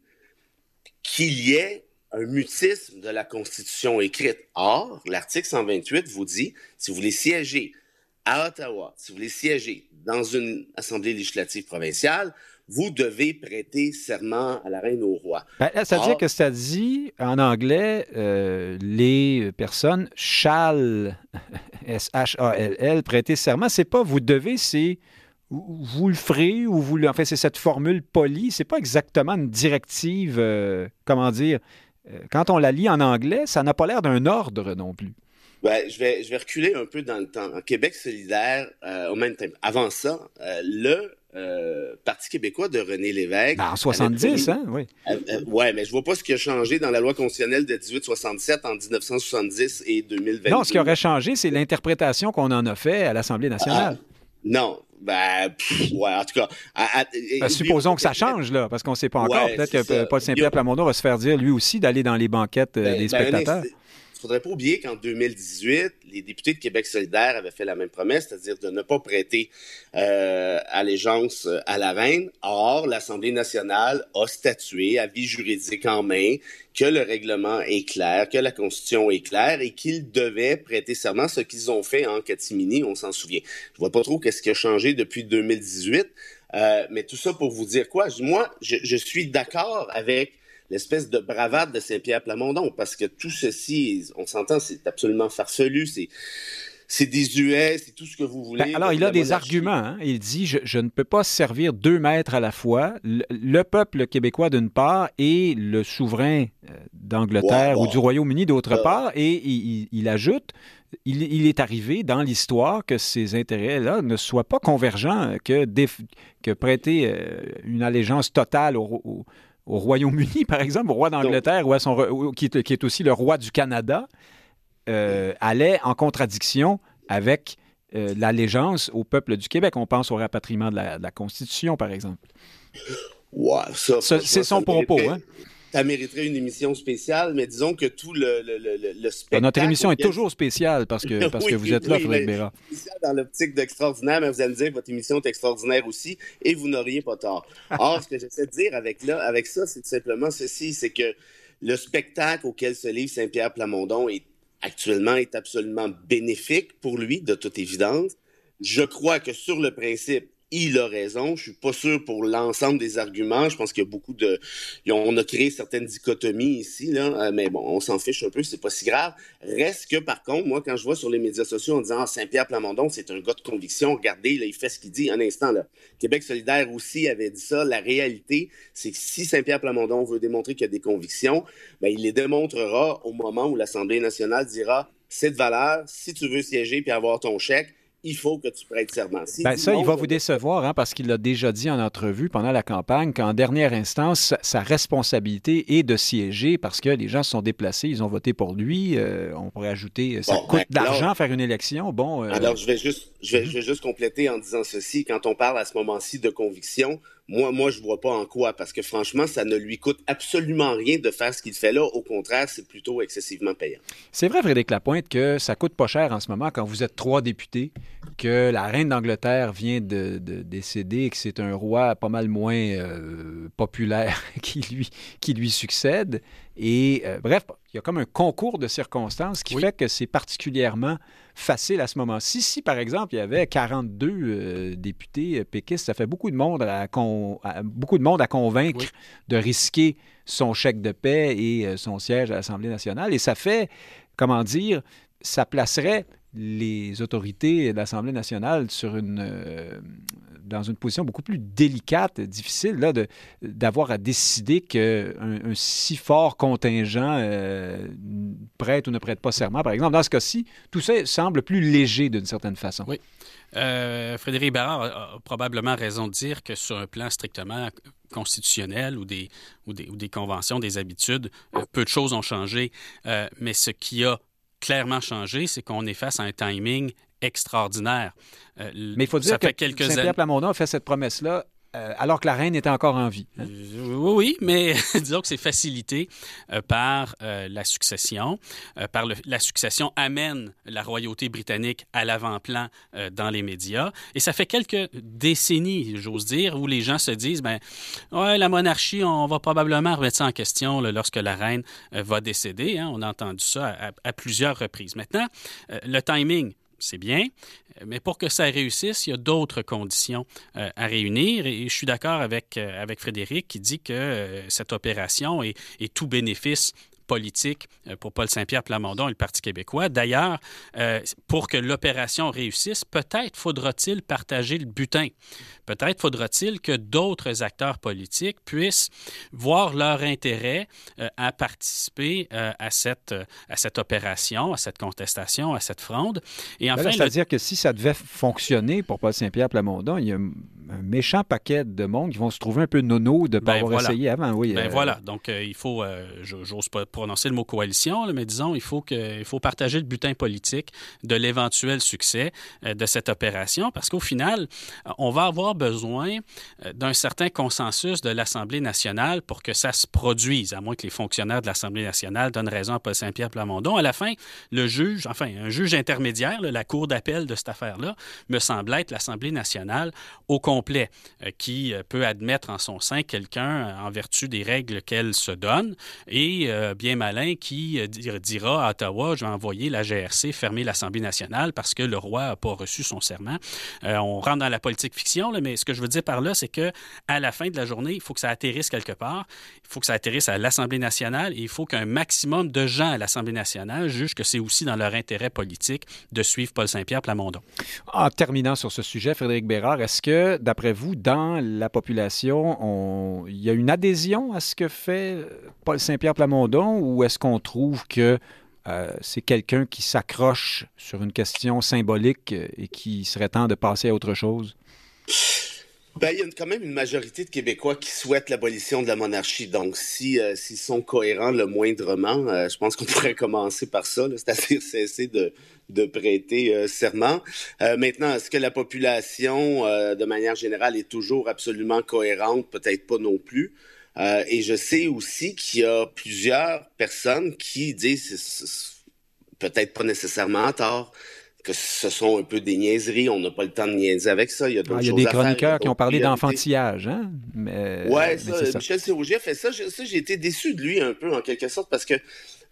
qu'il y ait un mutisme de la Constitution écrite. Or, l'article 128 vous dit, si vous voulez siéger à Ottawa, si vous voulez siéger dans une assemblée législative provinciale, vous devez prêter serment à la reine au roi. Ben, ça veut dire que ça dit en anglais, euh, les personnes shall, <laughs> S-H-A-L-L, prêter serment. C'est pas vous devez, c'est vous le ferez ou vous le. Enfin, c'est cette formule polie. C'est pas exactement une directive, euh, comment dire. Euh, quand on la lit en anglais, ça n'a pas l'air d'un ordre non plus. Ben, je, vais, je vais reculer un peu dans le temps. En Québec solidaire, euh, au même temps, avant ça, euh, le Parti québécois de René Lévesque. Ben, en 70, hein, oui. ouais, mais je vois pas ce qui a changé dans la loi constitutionnelle de 1867 en 1970 et 2020. Non, ce qui aurait changé, c'est l'interprétation qu'on en a fait à l'Assemblée nationale. Ah, non, ben, ouais, en tout cas. Ben, supposons que ça change, là, parce qu'on ne sait pas encore. Peut-être que Paul Saint-Pierre Plamondon va se faire dire, lui aussi, d'aller dans les banquettes euh, ben, des ben, spectateurs. Il ne faudrait pas oublier qu'en 2018, les députés de Québec solidaire avaient fait la même promesse, c'est-à-dire de ne pas prêter euh, allégeance euh, à la reine. Or, l'Assemblée nationale a statué, avis juridique en main, que le règlement est clair, que la Constitution est claire et qu'ils devaient prêter serment, ce qu'ils ont fait en catimini, on s'en souvient. Je vois pas trop qu'est-ce qui a changé depuis 2018, euh, mais tout ça pour vous dire quoi? Moi, je suis d'accord avec l'espèce de bravade de Saint-Pierre Plamondon, parce que tout ceci, on s'entend, c'est absolument farfelu, c'est c'est désuet, c'est tout ce que vous voulez. Ben, alors, il a des arguments. Hein. Il dit je, ne peux pas servir deux maîtres à la fois, le, peuple québécois d'une part et le souverain euh, d'Angleterre ou du Royaume-Uni d'autre euh. part. Et il, ajoute il, est arrivé dans l'histoire que ces intérêts-là ne soient pas convergents, que, que prêter euh, une allégeance totale au au Royaume-Uni, par exemple, au roi d'Angleterre, qui, est, aussi le roi du Canada, euh, allait en contradiction avec euh, l'allégeance au peuple du Québec. On pense au rapatriement de la, Constitution, par exemple. c'est son propos. Hein? Ça mériterait une émission spéciale, mais disons que tout le, le, le, spectacle... Notre émission est toujours spéciale parce que, <laughs> parce que vous êtes là, Frédéric Béra. Spéciale dans l'optique d'extraordinaire, mais vous allez me dire que votre émission est extraordinaire aussi et vous n'auriez pas tort. Or, ce que j'essaie de dire avec, là, avec ça, c'est tout simplement ceci, c'est que le spectacle auquel se livre Saint-Pierre Plamondon est actuellement est absolument bénéfique pour lui, de toute évidence. Je crois que sur le principe, il a raison. Je suis pas sûr pour l'ensemble des arguments. Je pense qu'il y a beaucoup de, on a créé certaines dichotomies ici là, euh, mais bon, on s'en fiche un peu, c'est pas si grave. Reste que par contre, moi, quand je vois sur les médias sociaux en disant ah, Saint-Pierre Plamondon, c'est un gars de conviction. Regardez, là, il fait ce qu'il dit. Un instant là, Québec solidaire aussi avait dit ça. La réalité, c'est que si Saint-Pierre Plamondon veut démontrer qu'il a des convictions, ben il les démontrera au moment où l'Assemblée nationale dira c'est de valeur. Si tu veux siéger puis avoir ton chèque il faut que tu prêtes serment. Ben, ça, il va vous décevoir hein, parce qu'il l'a déjà dit en entrevue pendant la campagne qu'en dernière instance, sa responsabilité est de siéger parce que les gens se sont déplacés, ils ont voté pour lui. Euh, on pourrait ajouter, ça coûte de l'argent faire une élection. Bon, euh, Alors, je vais, juste, je, vais, je vais juste compléter en disant ceci. Quand on parle à ce moment-ci de conviction, moi, moi, je vois pas en quoi, parce que franchement, ça ne lui coûte absolument rien de faire ce qu'il fait là. Au contraire, c'est plutôt excessivement payant. C'est vrai, Frédéric Lapointe, que ça coûte pas cher en ce moment quand vous êtes trois députés, que la reine d'Angleterre vient de, décéder et que c'est un roi pas mal moins euh, populaire <laughs> qui lui, qui lui succède. Et euh, bref, il y a comme un concours de circonstances qui fait que c'est particulièrement facile à ce moment-ci. Si, par exemple, il y avait 42 euh, députés euh, péquistes, ça fait beaucoup de monde à, beaucoup de monde à convaincre de risquer son chèque de paix et son siège à l'Assemblée nationale. Et ça fait, comment dire, ça placerait les autorités de l'Assemblée nationale euh, dans une position beaucoup plus délicate, difficile, là, d'avoir à décider qu'un un si fort contingent euh, prête ou ne prête pas serment, par exemple. Dans ce cas-ci, tout ça semble plus léger d'une certaine façon. Oui. Euh, Frédéric Barrard a, probablement raison de dire que sur un plan strictement constitutionnel ou des, ou des, ou des conventions, des habitudes, peu de choses ont changé. mais ce qui a clairement changé, c'est qu'on est face à un timing extraordinaire. Euh, Mais il faut dire que Saint-Pierre Plamondon a fait cette promesse-là euh, alors que la reine était encore en vie. Hein? Euh, oui, mais <laughs> disons que c'est facilité euh, par la succession. par la succession amène la royauté britannique à l'avant-plan dans les médias. Et ça fait quelques décennies, j'ose dire, où les gens se disent, ben, ouais, la monarchie, on va probablement remettre ça en question lorsque la reine va décéder. Hein. On a entendu ça à plusieurs reprises. Maintenant, le timing, c'est bien, mais pour que ça réussisse, il y a d'autres conditions euh, à réunir. Et je suis d'accord avec, euh, Frédéric qui dit que euh, cette opération est, est, tout bénéfice politique euh, pour Paul Saint-Pierre Plamondon et le Parti québécois. D'ailleurs, euh, pour que l'opération réussisse, peut-être faudra-t-il partager le butin. Peut-être faudra-t-il que d'autres acteurs politiques puissent voir leur intérêt euh, à participer à, cette, à cette opération, à cette contestation, à cette fronde. Et enfin, C'est-à-dire que si ça devait fonctionner pour Paul Saint-Pierre Plamondon, il y a méchant paquet de monde qui vont se trouver un peu nono de ne pas Ben, avoir voilà. essayé avant. Oui, Ben euh, voilà, donc euh, il faut, euh, j'ose pas prononcer le mot coalition, là, mais disons, il faut, que, il faut partager le butin politique de l'éventuel succès de cette opération, parce qu'au final, on va avoir besoin d'un certain consensus de l'Assemblée nationale pour que ça se produise, à moins que les fonctionnaires de l'Assemblée nationale donnent raison à Paul Saint-Pierre Plamondon. À la fin, le juge, enfin, un juge intermédiaire, là, la cour d'appel de cette affaire-là, me semble être l'Assemblée nationale au euh, qui euh, peut admettre en son sein quelqu'un euh, en vertu des règles qu'elle se donne, et bien malin qui dir- dira à Ottawa, je vais envoyer la GRC fermer l'Assemblée nationale parce que le roi n'a pas reçu son serment. On rentre dans la politique fiction, mais ce que je veux dire par là, c'est que à la fin de la journée, il faut que ça atterrisse quelque part. Il faut que ça atterrisse à l'Assemblée nationale et il faut qu'un maximum de gens à l'Assemblée nationale jugent que c'est aussi dans leur intérêt politique de suivre Paul Saint-Pierre Plamondon. En terminant sur ce sujet, Frédéric Bérard, est-ce que, d'après vous, dans la population, on- il y a une adhésion à ce que fait euh, Paul Saint-Pierre Plamondon ou est-ce qu'on trouve que euh, c'est quelqu'un qui s'accroche sur une question symbolique euh, et qui serait temps de passer à autre chose? Ben, il y a quand même une majorité de Québécois qui souhaitent l'abolition de la monarchie. Donc, si s'ils sont cohérents le moindrement, je pense qu'on <laughs> pourrait commencer par ça, c'est-à-dire cesser de, de prêter euh, serment. Euh, maintenant, est-ce que la population, euh, de manière générale, est toujours absolument cohérente? Peut-être pas non plus. Et je sais aussi qu'il y a plusieurs personnes qui disent, peut-être pas nécessairement à tort, que ce sont un peu des niaiseries. On n'a pas le temps de niaiser avec ça. Il y a, Ah, d'autres il y a des faire, chroniqueurs qui ont parlé d'enfantillage, hein? Mais, Ouais, mais ça, ça. Michel Serrougier a fait Ça, j'ai été déçu de lui un peu, en quelque sorte, parce que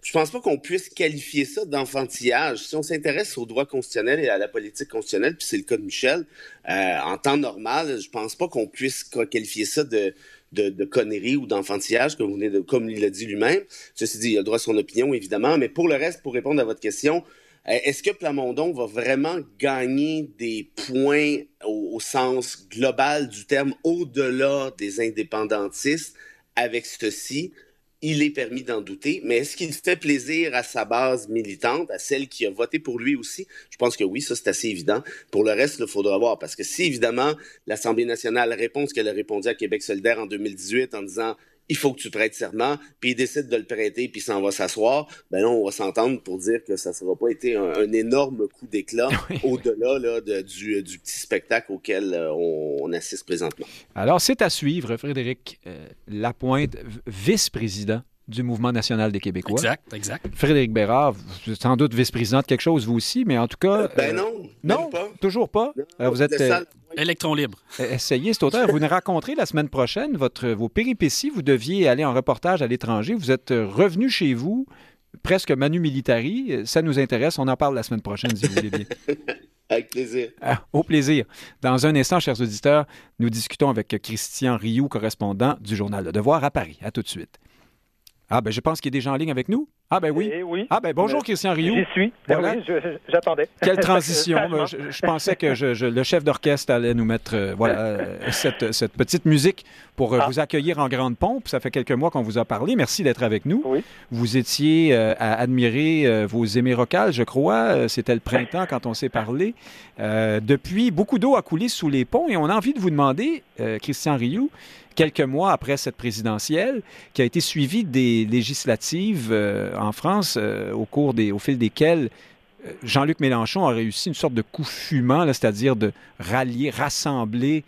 je pense pas qu'on puisse qualifier ça d'enfantillage. Si on s'intéresse au droit constitutionnel et à la politique constitutionnelle, puis c'est le cas de Michel, euh, en temps normal, je pense pas qu'on puisse qualifier ça de, de, de conneries ou d'enfantillage, comme, vous comme il l'a dit lui-même. Ceci dit, il a le droit à son opinion, évidemment. Mais pour le reste, pour répondre à votre question, euh, Est-ce que Plamondon va vraiment gagner des points au, au sens global du terme au-delà des indépendantistes avec ceci? Il est permis d'en douter, mais est-ce qu'il fait plaisir à sa base militante, à celle qui a voté pour lui aussi? Je pense que oui, ça c'est assez évident. Pour le reste, il faudra voir, parce que si évidemment l'Assemblée nationale répond ce qu'elle a répondu à Québec solidaire en 2018 en disant il faut que tu prêtes serment, puis il décide de le prêter, puis s'en va s'asseoir, ben là, on va s'entendre pour dire que ça ne sera pas été un, un énorme coup d'éclat <laughs> au-delà là, de- du, du petit spectacle auquel euh, on, on assiste présentement. Alors, c'est à suivre, Frédéric euh, Lapointe, vice-président du Mouvement national des Québécois. Exact, exact. Frédéric Bérard, vous êtes sans doute vice-président de quelque chose, vous aussi, mais en tout cas... Ben euh, non, même non, pas. toujours pas. Non, Euh, vous êtes euh, Électron libre. essayé, cet auteur. Vous nous raconterez la semaine prochaine votre, vos péripéties. Vous deviez aller en reportage à l'étranger. Vous êtes euh, revenu chez vous, presque manu militari. Euh, Ça nous intéresse. On en parle la semaine prochaine, si vous voulez bien. <laughs> Avec plaisir. Ah, au plaisir. Dans un instant, chers auditeurs, nous discutons avec Christian Rioux, correspondant du Journal Le Devoir à Paris. À tout de suite. Ah, ben je pense qu'il est déjà en ligne avec nous. Ah, ben oui. Eh oui. Ah, ben bonjour, Christian Rioux. J'y suis. Ben Voilà. oui, j'attendais. <laughs> Quelle transition. <laughs> Je, je pensais que je- je- le chef d'orchestre allait nous mettre euh, voilà, euh, cette, cette petite musique pour euh, Ah. vous accueillir en grande pompe. Ça fait quelques mois qu'on vous a parlé. Merci d'être avec nous. Oui. Vous étiez euh, à admirer vos émérocales, je crois. C'était le printemps quand on s'est parlé. Depuis, beaucoup d'eau a coulé sous les ponts et on a envie de vous demander, Christian Rioux, quelques mois après cette présidentielle, qui a été suivie des législatives euh, en France, euh, au cours des, au fil desquelles euh, Jean-Luc Mélenchon a réussi une sorte de coup fumant, c'est-à-dire de rallier, rassembler,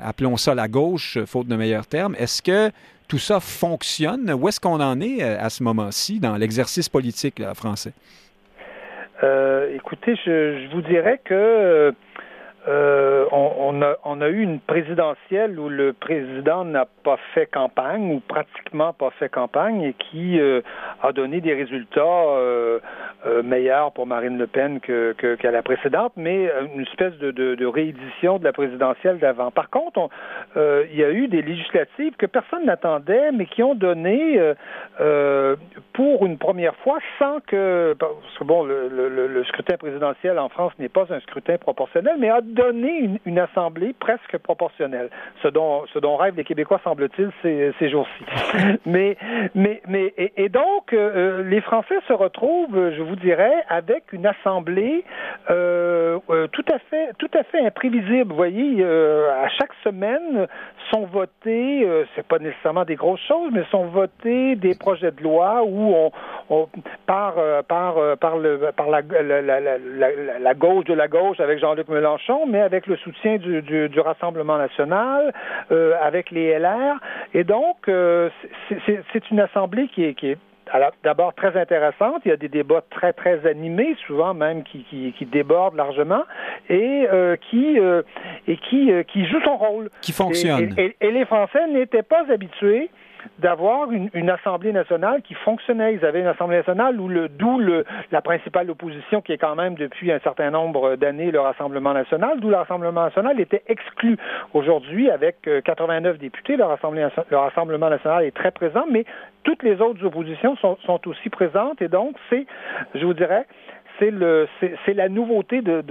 appelons ça la gauche, faute de meilleurs termes. Est-ce que tout ça fonctionne? Où est-ce qu'on en est à ce moment-ci dans l'exercice politique français? Écoutez, je vous dirais que euh, on, a, eu une présidentielle où le président n'a pas fait campagne ou pratiquement pas fait campagne et qui euh, a donné des résultats euh, meilleurs pour Marine Le Pen que, qu'à la précédente, mais une espèce de, réédition de la présidentielle d'avant. Par contre, on- il y a eu des législatives que personne n'attendait, mais qui ont donné pour une première fois sans que parce que bon le scrutin présidentiel en France n'est pas un scrutin proportionnel, mais a donné une, une, ass- assemblée presque proportionnelle, ce dont, ce dont rêvent les Québécois, semble-t-il, ces, ces jours-ci. <laughs> mais, mais, mais, et, donc, euh, les Français se retrouvent, je vous dirais, avec une assemblée euh, euh, tout à fait, tout à fait imprévisible. Vous voyez, à chaque semaine sont votés, c'est pas nécessairement des grosses choses, mais sont votés des projets de loi où on, on par, par, par, le, par la, la, la, la, gauche de la gauche avec Jean-Luc Mélenchon, mais avec le soutien du, du, du Rassemblement national, avec les LR. Et donc, c'est une assemblée qui est, qui est d'abord très intéressante. Il y a des débats très, très animés, souvent même qui, qui, qui débordent largement, et euh, qui, euh, et qui, euh, qui joue son rôle. Qui fonctionne. Et, et les Français n'étaient pas habitués d'avoir une, une, Assemblée nationale qui fonctionnait. Ils avaient une Assemblée nationale où le d'où le, la principale opposition, qui est quand même depuis un certain nombre d'années le Rassemblement national, d'où le Rassemblement national était exclu. Aujourd'hui, avec 89 euh, députés, le Rassemblement, le Rassemblement national est très présent, mais toutes les autres oppositions sont, sont aussi présentes, et donc c'est, je vous dirais, c'est le c'est la nouveauté de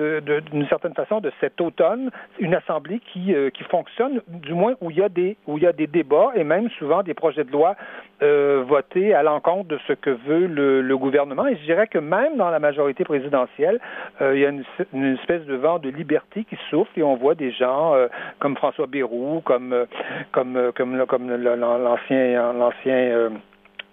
d'une certaine façon de cet automne, une assemblée qui euh, qui fonctionne, du moins où il y a des où il y a des débats et même souvent des projets de loi euh, votés à l'encontre de ce que veut le, gouvernement. Et je dirais que même dans la majorité présidentielle, euh, il y a une, espèce de vent de liberté qui souffle et on voit des gens comme François Bayrou, comme comme comme comme l'ancien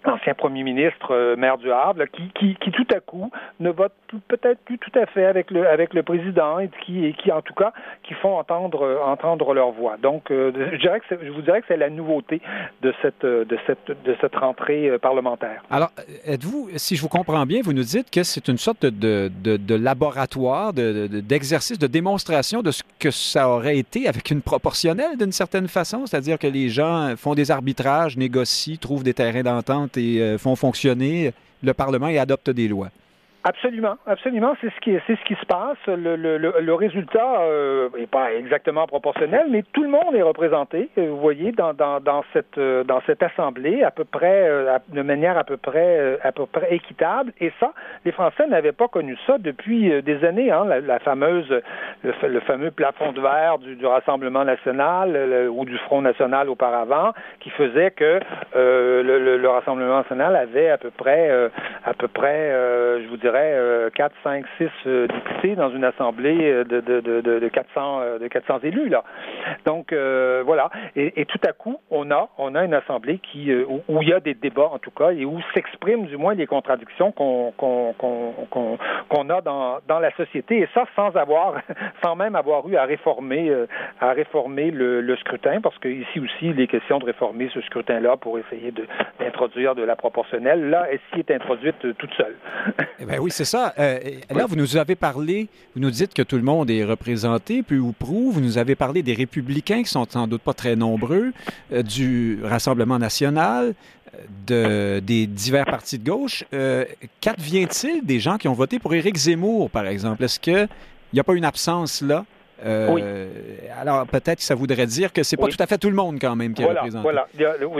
l'ancien premier ministre, maire du Havre, qui, qui, qui, tout à coup ne vote peut-être plus tout à fait avec le président et qui en tout cas qui font entendre leur voix. Donc euh, je je vous dirais que c'est la nouveauté de cette rentrée euh, parlementaire. Alors êtes-vous si je vous comprends bien, vous nous dites que c'est une sorte de, laboratoire d'exercice de, démonstration de ce que ça aurait été avec une proportionnelle d'une certaine façon, c'est-à-dire que les gens font des arbitrages, négocient, trouvent des terrains d'entente et euh, font fonctionner le Parlement et adoptent des lois. Absolument, absolument, c'est ce qui c'est ce qui se passe. Le, le, le résultat euh, est pas exactement proportionnel, mais tout le monde est représenté. Euh, vous voyez dans, dans, dans cette euh, dans cette assemblée à peu près euh, de manière à peu près à peu près équitable. Et ça, les Français n'avaient pas connu ça depuis des années. Hein, la, fameuse le, fameux plafond de verre du, du Rassemblement national ou du Front national auparavant, qui faisait que le, Rassemblement national avait à peu près à peu près, je vous dirais 4, 5, 6 députés dans une assemblée euh, de, de, de, de 400, euh, de 400 élus. Là. Donc, euh, voilà. Et, tout à coup, on a, on a une assemblée qui, où, il y a des débats, en tout cas, et où s'expriment du moins les contradictions qu'on a dans, la société. Et ça, sans avoir, <laughs> sans même avoir eu à réformer, à réformer le, scrutin, parce qu'ici aussi, il est question de réformer ce scrutin-là pour essayer d'introduire de, la proportionnelle. Là, elle est introduite toute seule. Eh bien, oui, c'est ça. Euh, là, vous nous avez parlé, vous nous dites que tout le monde est représenté, peu ou prou. Vous nous avez parlé des républicains, qui sont sans doute pas très nombreux, euh, du Rassemblement national, de, des divers partis de gauche. Euh, Qu'advient-il des gens qui ont voté pour Éric Zemmour, par exemple? Est-ce qu'il n'y a pas une absence là? Euh, oui. Alors, peut-être que ça voudrait dire que c'est pas tout à fait tout le monde quand même qui voilà, est représenté. Voilà.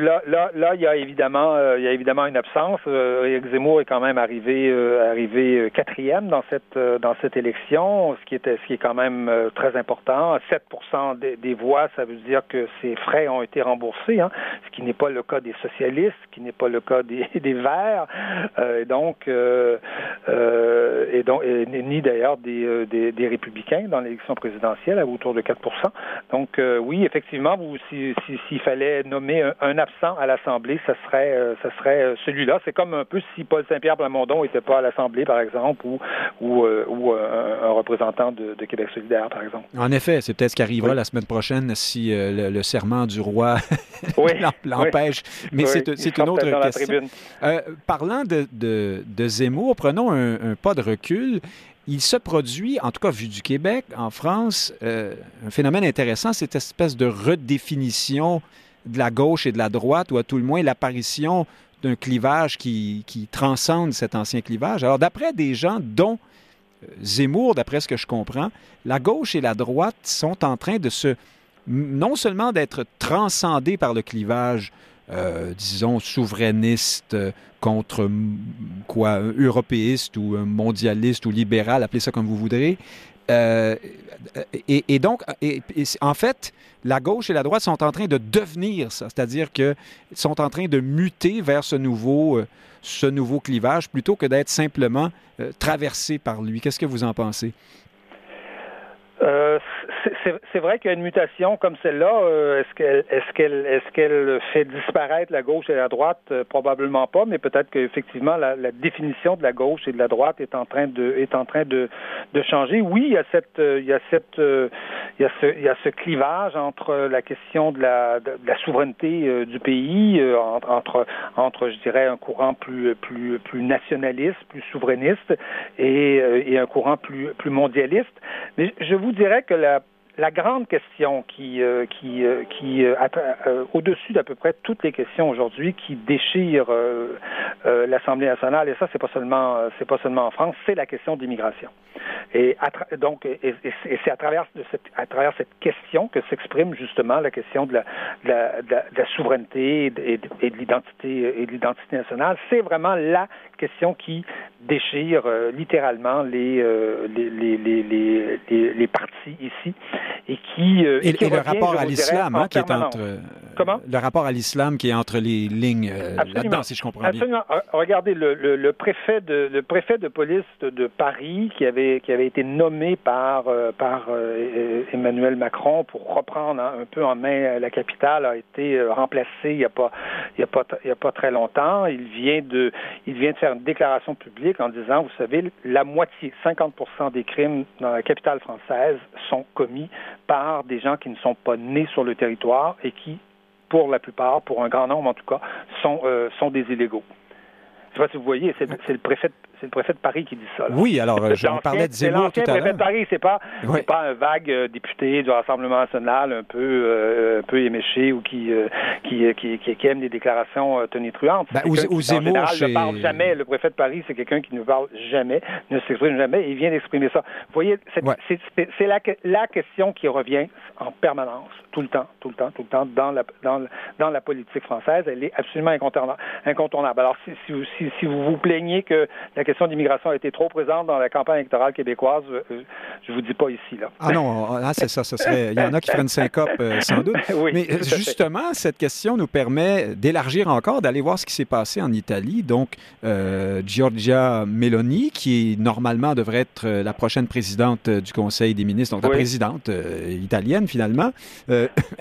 Là, là, là, il y a évidemment, euh, il y a évidemment une absence. Euh, Zemmour est quand même arrivé, euh, arrivé quatrième dans cette dans cette élection, ce qui était, ce qui est quand même très important. 7% des, des, voix, ça veut dire que ces frais ont été remboursés, hein, ce qui n'est pas le cas des socialistes, ce qui n'est pas le cas des, <laughs> des Verts, et donc, et donc, et, ni d'ailleurs des, des, des républicains dans l'élection présidentielle à autour de 4 Donc euh, oui, effectivement, s'il si, fallait nommer un, absent à l'Assemblée, ce serait, euh, serait euh, celui-là. C'est comme un peu si Paul Saint-Pierre Plamondon n'était pas à l'Assemblée, par exemple, ou, ou, ou un, représentant de, Québec solidaire, par exemple. En effet, c'est peut-être ce qui arrivera la semaine prochaine si le, serment du roi <laughs> l'empêche. Mais c'est une autre question. parlant de, de, de, Zemmour, prenons un, un pas de recul il se produit, en tout cas vu du Québec, en France, euh, un phénomène intéressant, cette espèce de redéfinition de la gauche et de la droite, ou à tout le moins l'apparition d'un clivage qui, qui, transcende cet ancien clivage. Alors, d'après des gens, dont euh, Zemmour, d'après ce que je comprends, la gauche et la droite sont en train de se, non seulement d'être transcendés par le clivage euh, disons, souverainiste euh, contre quoi, européiste ou mondialiste ou libéral, appelez ça comme vous voudrez, et, donc, en fait, la gauche et la droite sont en train de devenir ça, c'est-à-dire qu'ils sont en train de muter vers ce nouveau, ce nouveau clivage plutôt que d'être simplement traversés par lui. Qu'est-ce que vous en pensez? Euh, c'est vrai qu'il mutation comme celle-là. Euh, est-ce qu'elle est-ce qu'elle est-ce qu'elle fait disparaître la gauche et la droite? Euh, Probablement pas, mais peut-être qu'effectivement la, la, définition de la gauche et de la droite est en train de est en train de, de changer. Oui, il y a cette il y a cette il y a ce il y a ce clivage entre la question de la de, la souveraineté du pays entre entre je dirais un courant plus plus plus nationaliste, plus souverainiste et, et un courant plus plus mondialiste. Mais je vous dirais que la la grande question qui, euh, qui, euh, qui euh, au-dessus d'à peu près toutes les questions aujourd'hui qui déchirent l'Assemblée nationale, et ça c'est pas seulement c'est pas seulement en France, c'est la question d'immigration. Et donc et, c'est à travers de cette à travers cette question que s'exprime justement la question de la, de la, de la, souveraineté et de, l'identité et de l'identité nationale. C'est vraiment la question qui déchire littéralement les, les, les, les, les, les partis ici et qui euh, et, le rapport à l'islam hein, qui est entre euh, comment? le rapport à l'islam qui est entre les lignes euh, là-dedans si je comprends absolument. bien. Regardez le, le, préfet de le préfet de police de, Paris qui avait qui avait été nommé par par Emmanuel Macron pour reprendre un peu en main la capitale a été remplacé il y a pas il y a pas il y a pas très longtemps. Il vient de il vient de faire une déclaration publique en disant vous savez la moitié 50% des crimes dans la capitale française sont commis par des gens qui ne sont pas nés sur le territoire et qui, pour la plupart, pour un grand nombre en tout cas, sont, euh, sont des illégaux. Je ne sais pas si vous voyez, c'est le préfet c'est le préfet de Paris qui dit ça. Oui, alors euh, j'en parlais de Zemmour tout à l'heure. Le préfet de Paris, c'est pas, pas un vague euh, député du Rassemblement national un peu, euh, un peu éméché ou qui, qui, qui, qui, aime des déclarations tonitruantes. Ben, ou, Zemmour, en général, ne parle jamais. Le préfet de Paris, c'est quelqu'un qui ne parle jamais, ne s'exprime jamais, et il vient d'exprimer ça. Vous voyez, c'est la, la question qui revient en permanence, tout le temps, tout le temps, tout le temps, dans la, dans, dans la politique française. Elle est absolument incontournable. Alors, si, si, si vous vous plaignez que la question question d'immigration a été trop présente dans la campagne électorale québécoise, euh, je vous dis pas ici. Là. Ah non, ah, c'est ça. serait, il y en a qui feraient une syncope, euh, sans doute. <laughs> Mais justement, cette question nous permet d'élargir encore, d'aller voir ce qui s'est passé en Italie. Donc, euh, Giorgia Meloni, qui normalement devrait être la prochaine présidente du Conseil des ministres, donc la présidente italienne finalement,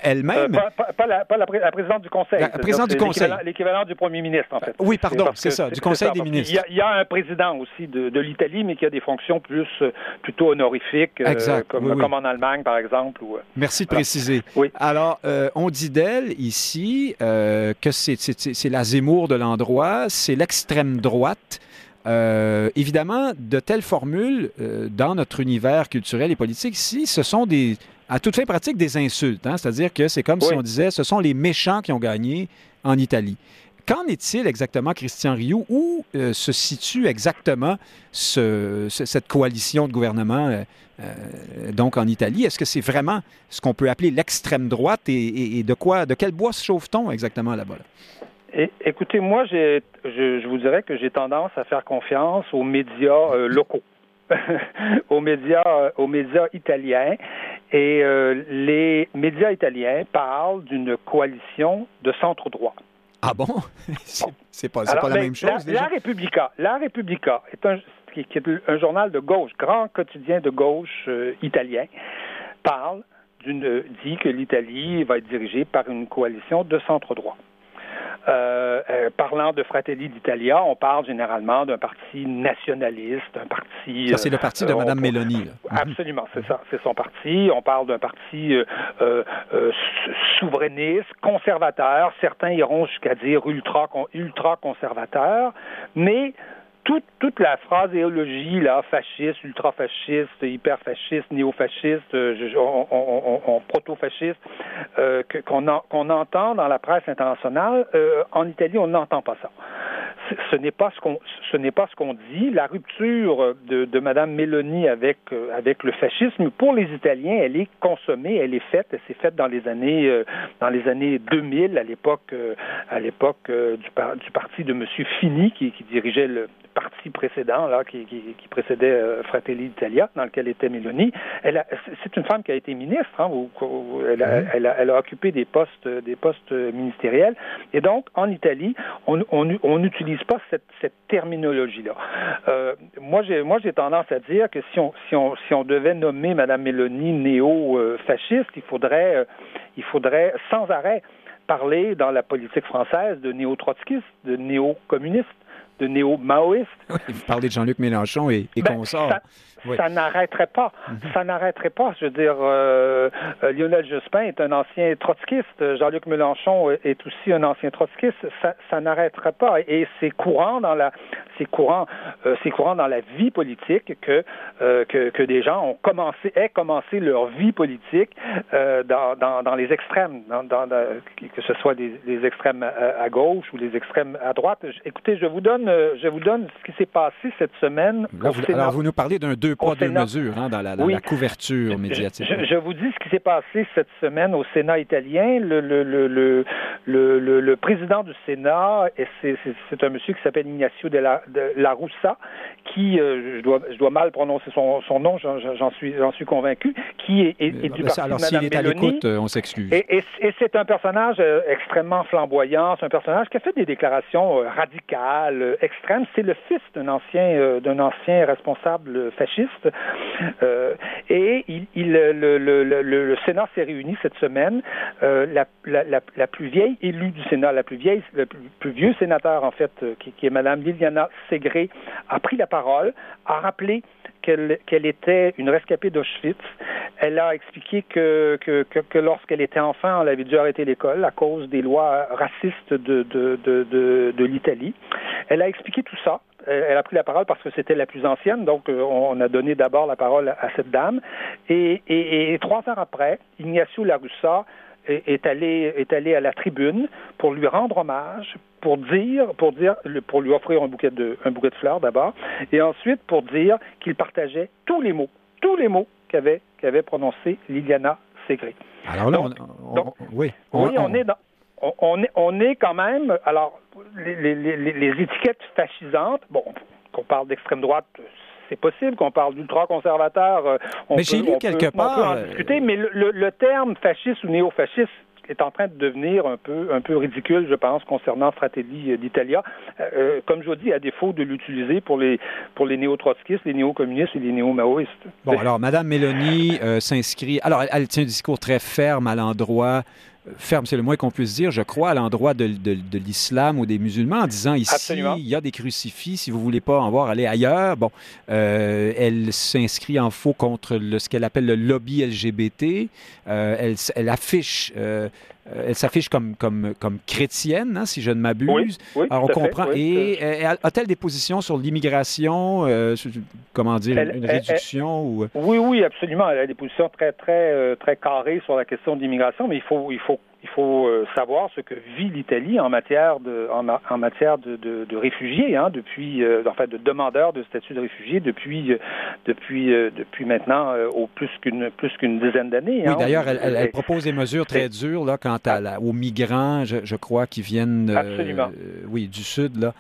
elle-même. Pas, la, présidente du Conseil. La présidente du Conseil. L'équivalent du premier ministre, en fait. Oui, pardon, c'est ça, du Conseil des ministres. Il y, a un président aussi de, l'Italie, mais qui a des fonctions plus euh, plutôt honorifiques, euh, comme, comme, en Allemagne, par exemple. Euh, Merci de préciser. Alors, on dit d'elle ici que c'est la Zemmour de l'endroit, c'est l'extrême droite. évidemment, de telles formules dans notre univers culturel et politique ici, ce sont des, à toute fin pratique des insultes. Hein. C'est-à-dire que c'est comme si on disait, ce sont les méchants qui ont gagné en Italie. Qu'en est-il exactement, Christian Rioux? Où euh, se situe exactement cette coalition de gouvernement euh, euh, donc en Italie? Est-ce que c'est vraiment ce qu'on peut appeler l'extrême droite et, de quoi, de quel bois se chauffe-t-on exactement là-bas? écoutez, moi, je, je, vous dirais que j'ai tendance à faire confiance aux médias <laughs> locaux. <laughs> aux médias aux médias italiens et les médias italiens parlent d'une coalition de centre droit. Ah bon? <laughs> c'est pas, pas la même chose. La, déjà? la Repubblica, la Repubblica est un, qui, est un journal de gauche, grand quotidien de gauche euh, italien, parle d'une, dit que l'Italie va être dirigée par une coalition de centre droit. Euh, euh, parlant de Fratelli d'Italia, on parle généralement d'un parti nationaliste, un parti. Ça, c'est le parti de euh, Mme Mélanie. Mhm. Absolument, c'est ça, c'est son parti. On parle d'un parti souverainiste, conservateur. Certains iront jusqu'à dire ultra, ultra conservateur, mais toute, toute la phraséologie là, fasciste, ultra-fasciste, hyper-fasciste, néo-fasciste, euh, proto-fasciste, euh, qu'on entend dans la presse internationale, euh, en Italie, on n'entend pas ça. ce n'est pas ce qu'on ce n'est pas ce qu'on dit. La rupture de, de Madame Mélanie avec euh, avec le fascisme pour les Italiens, elle est consommée, elle est faite, elle s'est faite dans les années euh, dans les années 2000 à l'époque à l'époque du, du parti de Monsieur Fini qui, qui dirigeait le, parti précédent là, qui, qui, qui précédait euh, Fratelli d'Italia, dans lequel était Meloni. Elle c'est une femme qui a été ministre. Hein, elle, a, elle, a, elle, a, occupé des postes, des postes ministériels. Et donc, en Italie, on n'utilise pas cette, cette terminologie-là. Euh, moi, j'ai moi j'ai tendance à dire que si on si on si on devait nommer Madame Meloni néo-fasciste, il faudrait euh, il faudrait sans arrêt parler dans la politique française de néo-trotskistes, de néo-communistes de néo-maoïstes. <laughs> vous parlez de Jean-Luc Mélenchon et, et ben, consorts. Ça n'arrêterait pas. Mhm. Ça n'arrêterait pas. Je veux dire, euh, euh, Lionel Jospin est un ancien trotskiste. Jean-Luc Mélenchon est aussi un ancien trotskiste. Ça, ça n'arrêterait pas. Et c'est courant dans la, c'est courant, euh, c'est courant dans la vie politique que, que, que des gens ont commencé, aient commencé leur vie politique dans, dans, dans, les extrêmes, dans, dans, que ce soit des, les extrêmes à, gauche ou les extrêmes à droite. Écoutez, je vous donne, je vous donne ce qui s'est passé cette semaine. alors, vous nous parlez d'un deux poids, deux mesures hein, dans, la, couverture médiatique. Je, vous dis ce qui s'est passé cette semaine au Sénat italien. Le, le, le, le président du Sénat, c'est un monsieur qui s'appelle Ignacio de la, de la Russa, qui, euh, je, dois, je dois mal prononcer son, son nom, j'en suis, suis convaincu, qui est, est, du parti Alors, s'il est à l'écoute, euh, on s'excuse. Et, et, et c'est un personnage euh, extrêmement flamboyant, c'est un personnage qui a fait des déclarations radicales, extrêmes. C'est le fils d'un ancien, d'un ancien responsable fasciste euh, et il, le, le, le, le, Sénat s'est réuni cette semaine. Euh, la, la, la, plus vieille élue du Sénat, la plus vieille, le plus, vieux sénateur en fait, euh, qui, qui, est Madame Liliana Segré, a pris la parole, a rappelé qu'elle était une rescapée d'Auschwitz. Elle a expliqué que, que, que, que lorsqu'elle était enfant, elle avait dû arrêter l'école à cause des lois racistes de, de, de, l'Italie. Elle a expliqué tout ça. Elle a pris la parole parce que c'était la plus ancienne, donc euh, on a donné d'abord la parole à cette dame. Et, et, trois heures après, Ignacio Larussa est allé, est allé à la tribune pour lui rendre hommage, pour dire, pour dire, pour lui offrir un bouquet de, un bouquet de fleurs d'abord, et ensuite pour dire qu'il partageait tous les mots, tous les mots qu'avait, qu'avait prononcé Liliana Segré. Alors là, on, oui, oui, on, est dans, on est, on est quand même, alors, les, les, les, les étiquettes fascisantes, bon, qu'on parle d'extrême droite, c'est possible qu'on parle d'ultra-conservateur. Euh, mais j'ai lu quelque part. On peut en discuter, mais le, le terme fasciste ou néo-fasciste est en train de devenir un peu, un peu ridicule, je pense, concernant Fratelli d'Italia. Euh, comme je vous dis, à défaut de l'utiliser pour les, pour les néo-trotskistes, les néo-communistes et les néo-maoïstes. Bon, alors, Mme Mélanie euh, s'inscrit. Alors, elle, tient un discours très ferme à l'endroit ferme, c'est le moins qu'on puisse dire, je crois, à l'endroit de, de, l'islam ou des musulmans, en disant ici, il y a des crucifix, si vous voulez pas en voir, allez ailleurs. Bon, euh, elle s'inscrit en faux contre le, ce qu'elle appelle le lobby LGBT. Euh, elle, elle, affiche euh, elle s'affiche comme, comme, comme chrétienne, hein, si je ne m'abuse. Alors, on comprend. et a-t-elle des positions sur l'immigration, euh, comment dire, une réduction ou... Oui, oui, absolument. Elle a des positions très, très, euh, très carrées sur la question de l'immigration, mais il faut, il faut il faut euh, savoir ce que vit l'Italie en matière de en, en matière de, de, de réfugiés, hein, depuis euh, en fait de demandeurs de statut de réfugié depuis euh, depuis depuis maintenant au plus qu'une plus qu'une dizaine d'années. Hein. Oui, d'ailleurs, elle, elle, propose des mesures très dures là quant à la, aux migrants, je, je, crois, qui viennent oui du sud là,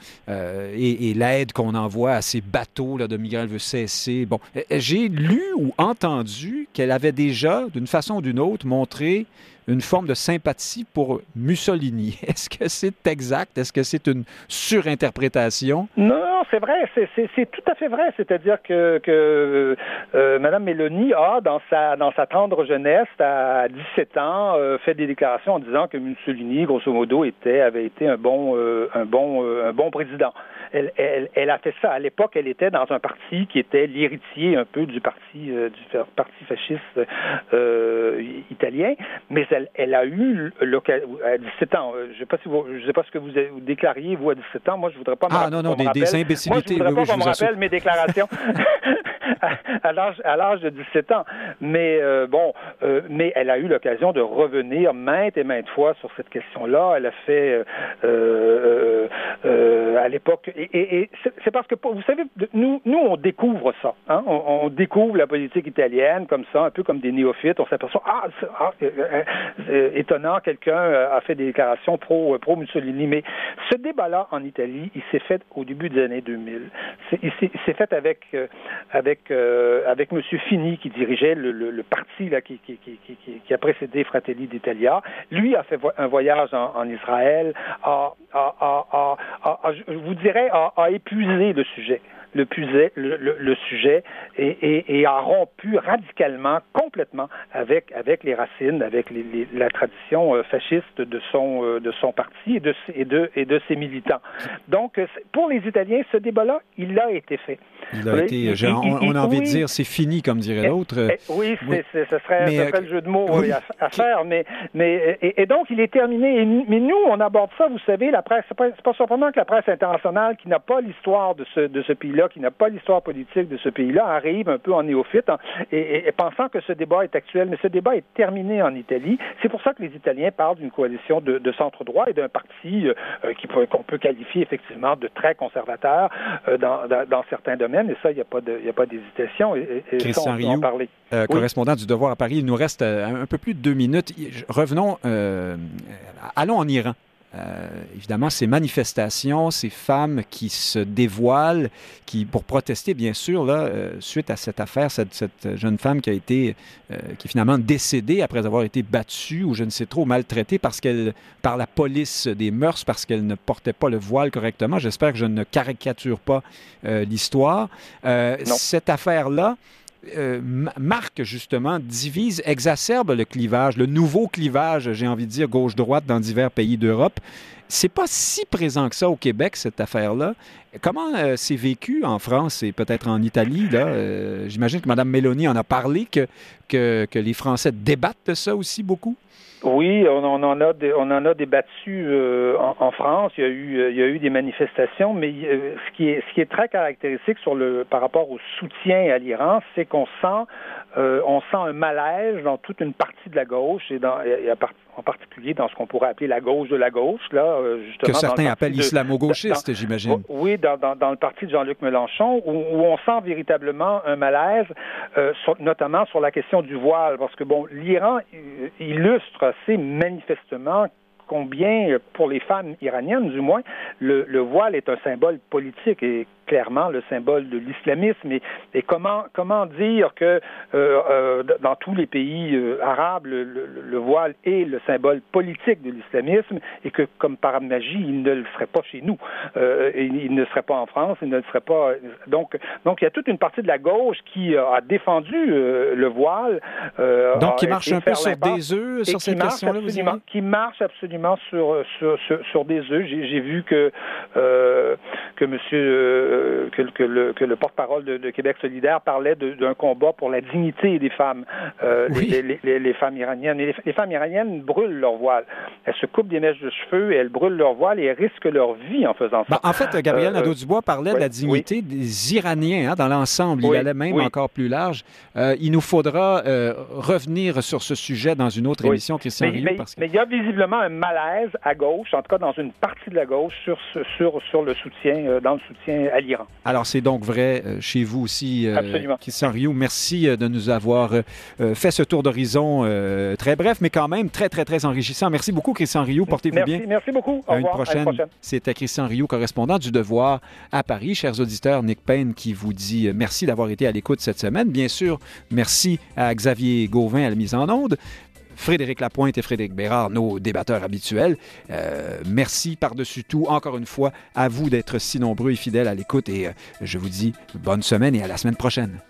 et, et l'aide qu'on envoie à ces bateaux là de migrants elle veut cesser. Bon, j'ai lu ou entendu qu'elle avait déjà, d'une façon ou d'une autre, montré une forme de sympathie pour Mussolini. <laughs> Est-ce que c'est exact? Est-ce que c'est une surinterprétation? Non, c'est vrai. C'est tout à fait vrai. C'est-à-dire que, que euh, Mme Mélanie a, dans sa, dans sa tendre jeunesse, à 17 ans, euh, fait des déclarations en disant que Mussolini, grosso modo, était, avait été un bon, euh, un bon, un bon président elle, elle, elle, a fait ça. À l'époque, elle était dans un parti qui était l'héritier un peu du parti euh, du parti fasciste euh, italien, mais elle, elle a eu à 17 ans. Euh, je sais pas si vous, je sais pas ce que vous, vous déclariez vous à 17 ans. Moi, je voudrais pas. Ah non non, des, des, imbécilités. Moi, je voudrais pas qu'on me rappelle mes déclarations. <laughs> <laughs> à l'âge à l'âge de 17 ans. Mais bon, mais elle a eu l'occasion de revenir maintes et maintes fois sur cette question-là. Elle a fait à l'époque, et, c'est parce que vous savez, nous nous on découvre ça. Hein? On, découvre la politique italienne comme ça, un peu comme des néophytes. On s'aperçoit ah, ah étonnant, quelqu'un a fait des déclarations pro pro Mussolini. Mais ce débat-là en Italie, il s'est fait au début des années 2000. Il s'est fait avec avec avec Monsieur Fini qui dirigeait le, parti qui, a précédé Fratelli d'Italia. Lui a fait un voyage en, Israël, a, je vous dirais, a épuisé le sujet le, sujet et, a rompu radicalement, complètement avec, les racines, avec la tradition euh, fasciste de son, euh, parti et de, et, de, ses militants. Donc, euh, pour les Italiens, ce débat-là, il a été fait. Il a été, on, a envie de dire, c'est fini, comme dirait l'autre. Eh, oui, ce serait, le jeu de mots à, faire, mais, mais et, donc il est terminé. mais nous, on aborde ça, vous savez, la presse, c'est pas, pas surprenant que la presse internationale, qui n'a pas l'histoire de ce, de ce pays-là, qui n'a pas l'histoire politique de ce pays-là, arrive un peu en néophyte et, pensant que ce débat est actuel. Mais ce débat est terminé en Italie. C'est pour ça que les Italiens parlent d'une coalition de, centre-droit et d'un parti euh, qu'on peut qualifier effectivement de très conservateur euh, dans, certains domaines. Et ça, il n'y a pas d'hésitation. Et, Christian Rioux, euh, correspondant du Devoir à Paris, il nous reste un peu plus de deux minutes. Revenons, allons en Iran. Euh, évidemment, ces manifestations, ces femmes qui se dévoilent, qui pour protester, bien sûr, là, euh, suite à cette affaire, cette, jeune femme qui a été, euh, qui est finalement décédée après avoir été battue ou je ne sais trop maltraitée parce qu'elle, par la police des mœurs, parce qu'elle ne portait pas le voile correctement. J'espère que je ne caricature pas l'histoire. cette affaire-là, euh, marque justement, divise, exacerbe le clivage, le nouveau clivage, j'ai envie de dire, gauche-droite dans divers pays d'Europe. C'est pas si présent que ça au Québec, cette affaire-là. Comment euh, c'est vécu en France et peut-être en Italie? Là? Euh, j'imagine que Mme Mélanie en a parlé, que, que, que les Français débattent de ça aussi beaucoup. Oui, on, en a on en a débattu euh, en, France. Il y a eu il y a eu des manifestations, mais euh, ce qui est ce qui est très caractéristique sur le par rapport au soutien à l'Iran, c'est qu'on sent on sent un malaise dans toute une partie de la gauche et dans et à, en particulier dans ce qu'on pourrait appeler la gauche de la gauche, là, euh, justement. Que certains appellent islamo-gauchiste, j'imagine. Oui, dans, dans, le parti de Jean-Luc Mélenchon, où, on sent véritablement un malaise, euh, notamment sur la question du voile, parce que, bon, l'Iran euh, illustre assez manifestement combien, pour les femmes iraniennes du moins, le, le voile est un symbole politique et clairement le symbole de l'islamisme. Et, comment, comment dire que euh, euh, dans tous les pays euh, arabes, le, voile est le symbole politique de l'islamisme et que, comme par magie, il ne le serait pas chez nous. Et il ne serait pas en France, il ne le serait pas. Donc, donc il y a toute une partie de la gauche qui a défendu le voile. donc, qui marche un peu sur des œufs sur cette question-là, Qui marche absolument sur, sur, sur, des œufs. J'ai vu que, que monsieur que, que, le, que le porte-parole de, Québec solidaire parlait d'un combat pour la dignité des femmes, euh, les, les, les, femmes iraniennes. Et les, femmes iraniennes brûlent leur voile. Elles se coupent des mèches de cheveux et elles brûlent leur voile et elles risquent leur vie en faisant ça. Ben, en fait, Gabriel euh, Nadeau-Dubois parlait de la dignité des Iraniens hein, dans l'ensemble. Il allait même encore plus large. Euh, il nous faudra revenir sur ce sujet dans une autre émission, Christian mais, mais, mais, il y a visiblement un malaise à gauche, en tout cas dans une partie de la gauche, sur, sur, sur le soutien, dans le soutien à Alors, c'est donc vrai euh, chez vous aussi, euh, Absolument. Christian Rioux. Merci euh, de nous avoir fait ce tour d'horizon très bref, mais quand même très, très, très enrichissant. Merci beaucoup, Christian Rioux. Portez-vous bien. Merci beaucoup. Au à, Une prochaine. C'était Christian Rioux, correspondant du Devoir à Paris. Chers auditeurs, Nick Payne qui vous dit merci d'avoir été à l'écoute cette semaine. Bien sûr, merci à Xavier Gauvin à la mise en onde. Frédéric Lapointe et Frédéric Bérard, nos débatteurs habituels. Euh, merci par-dessus tout, encore une fois, à vous d'être si nombreux et fidèles à l'écoute. Et euh, je vous dis bonne semaine et à la semaine prochaine.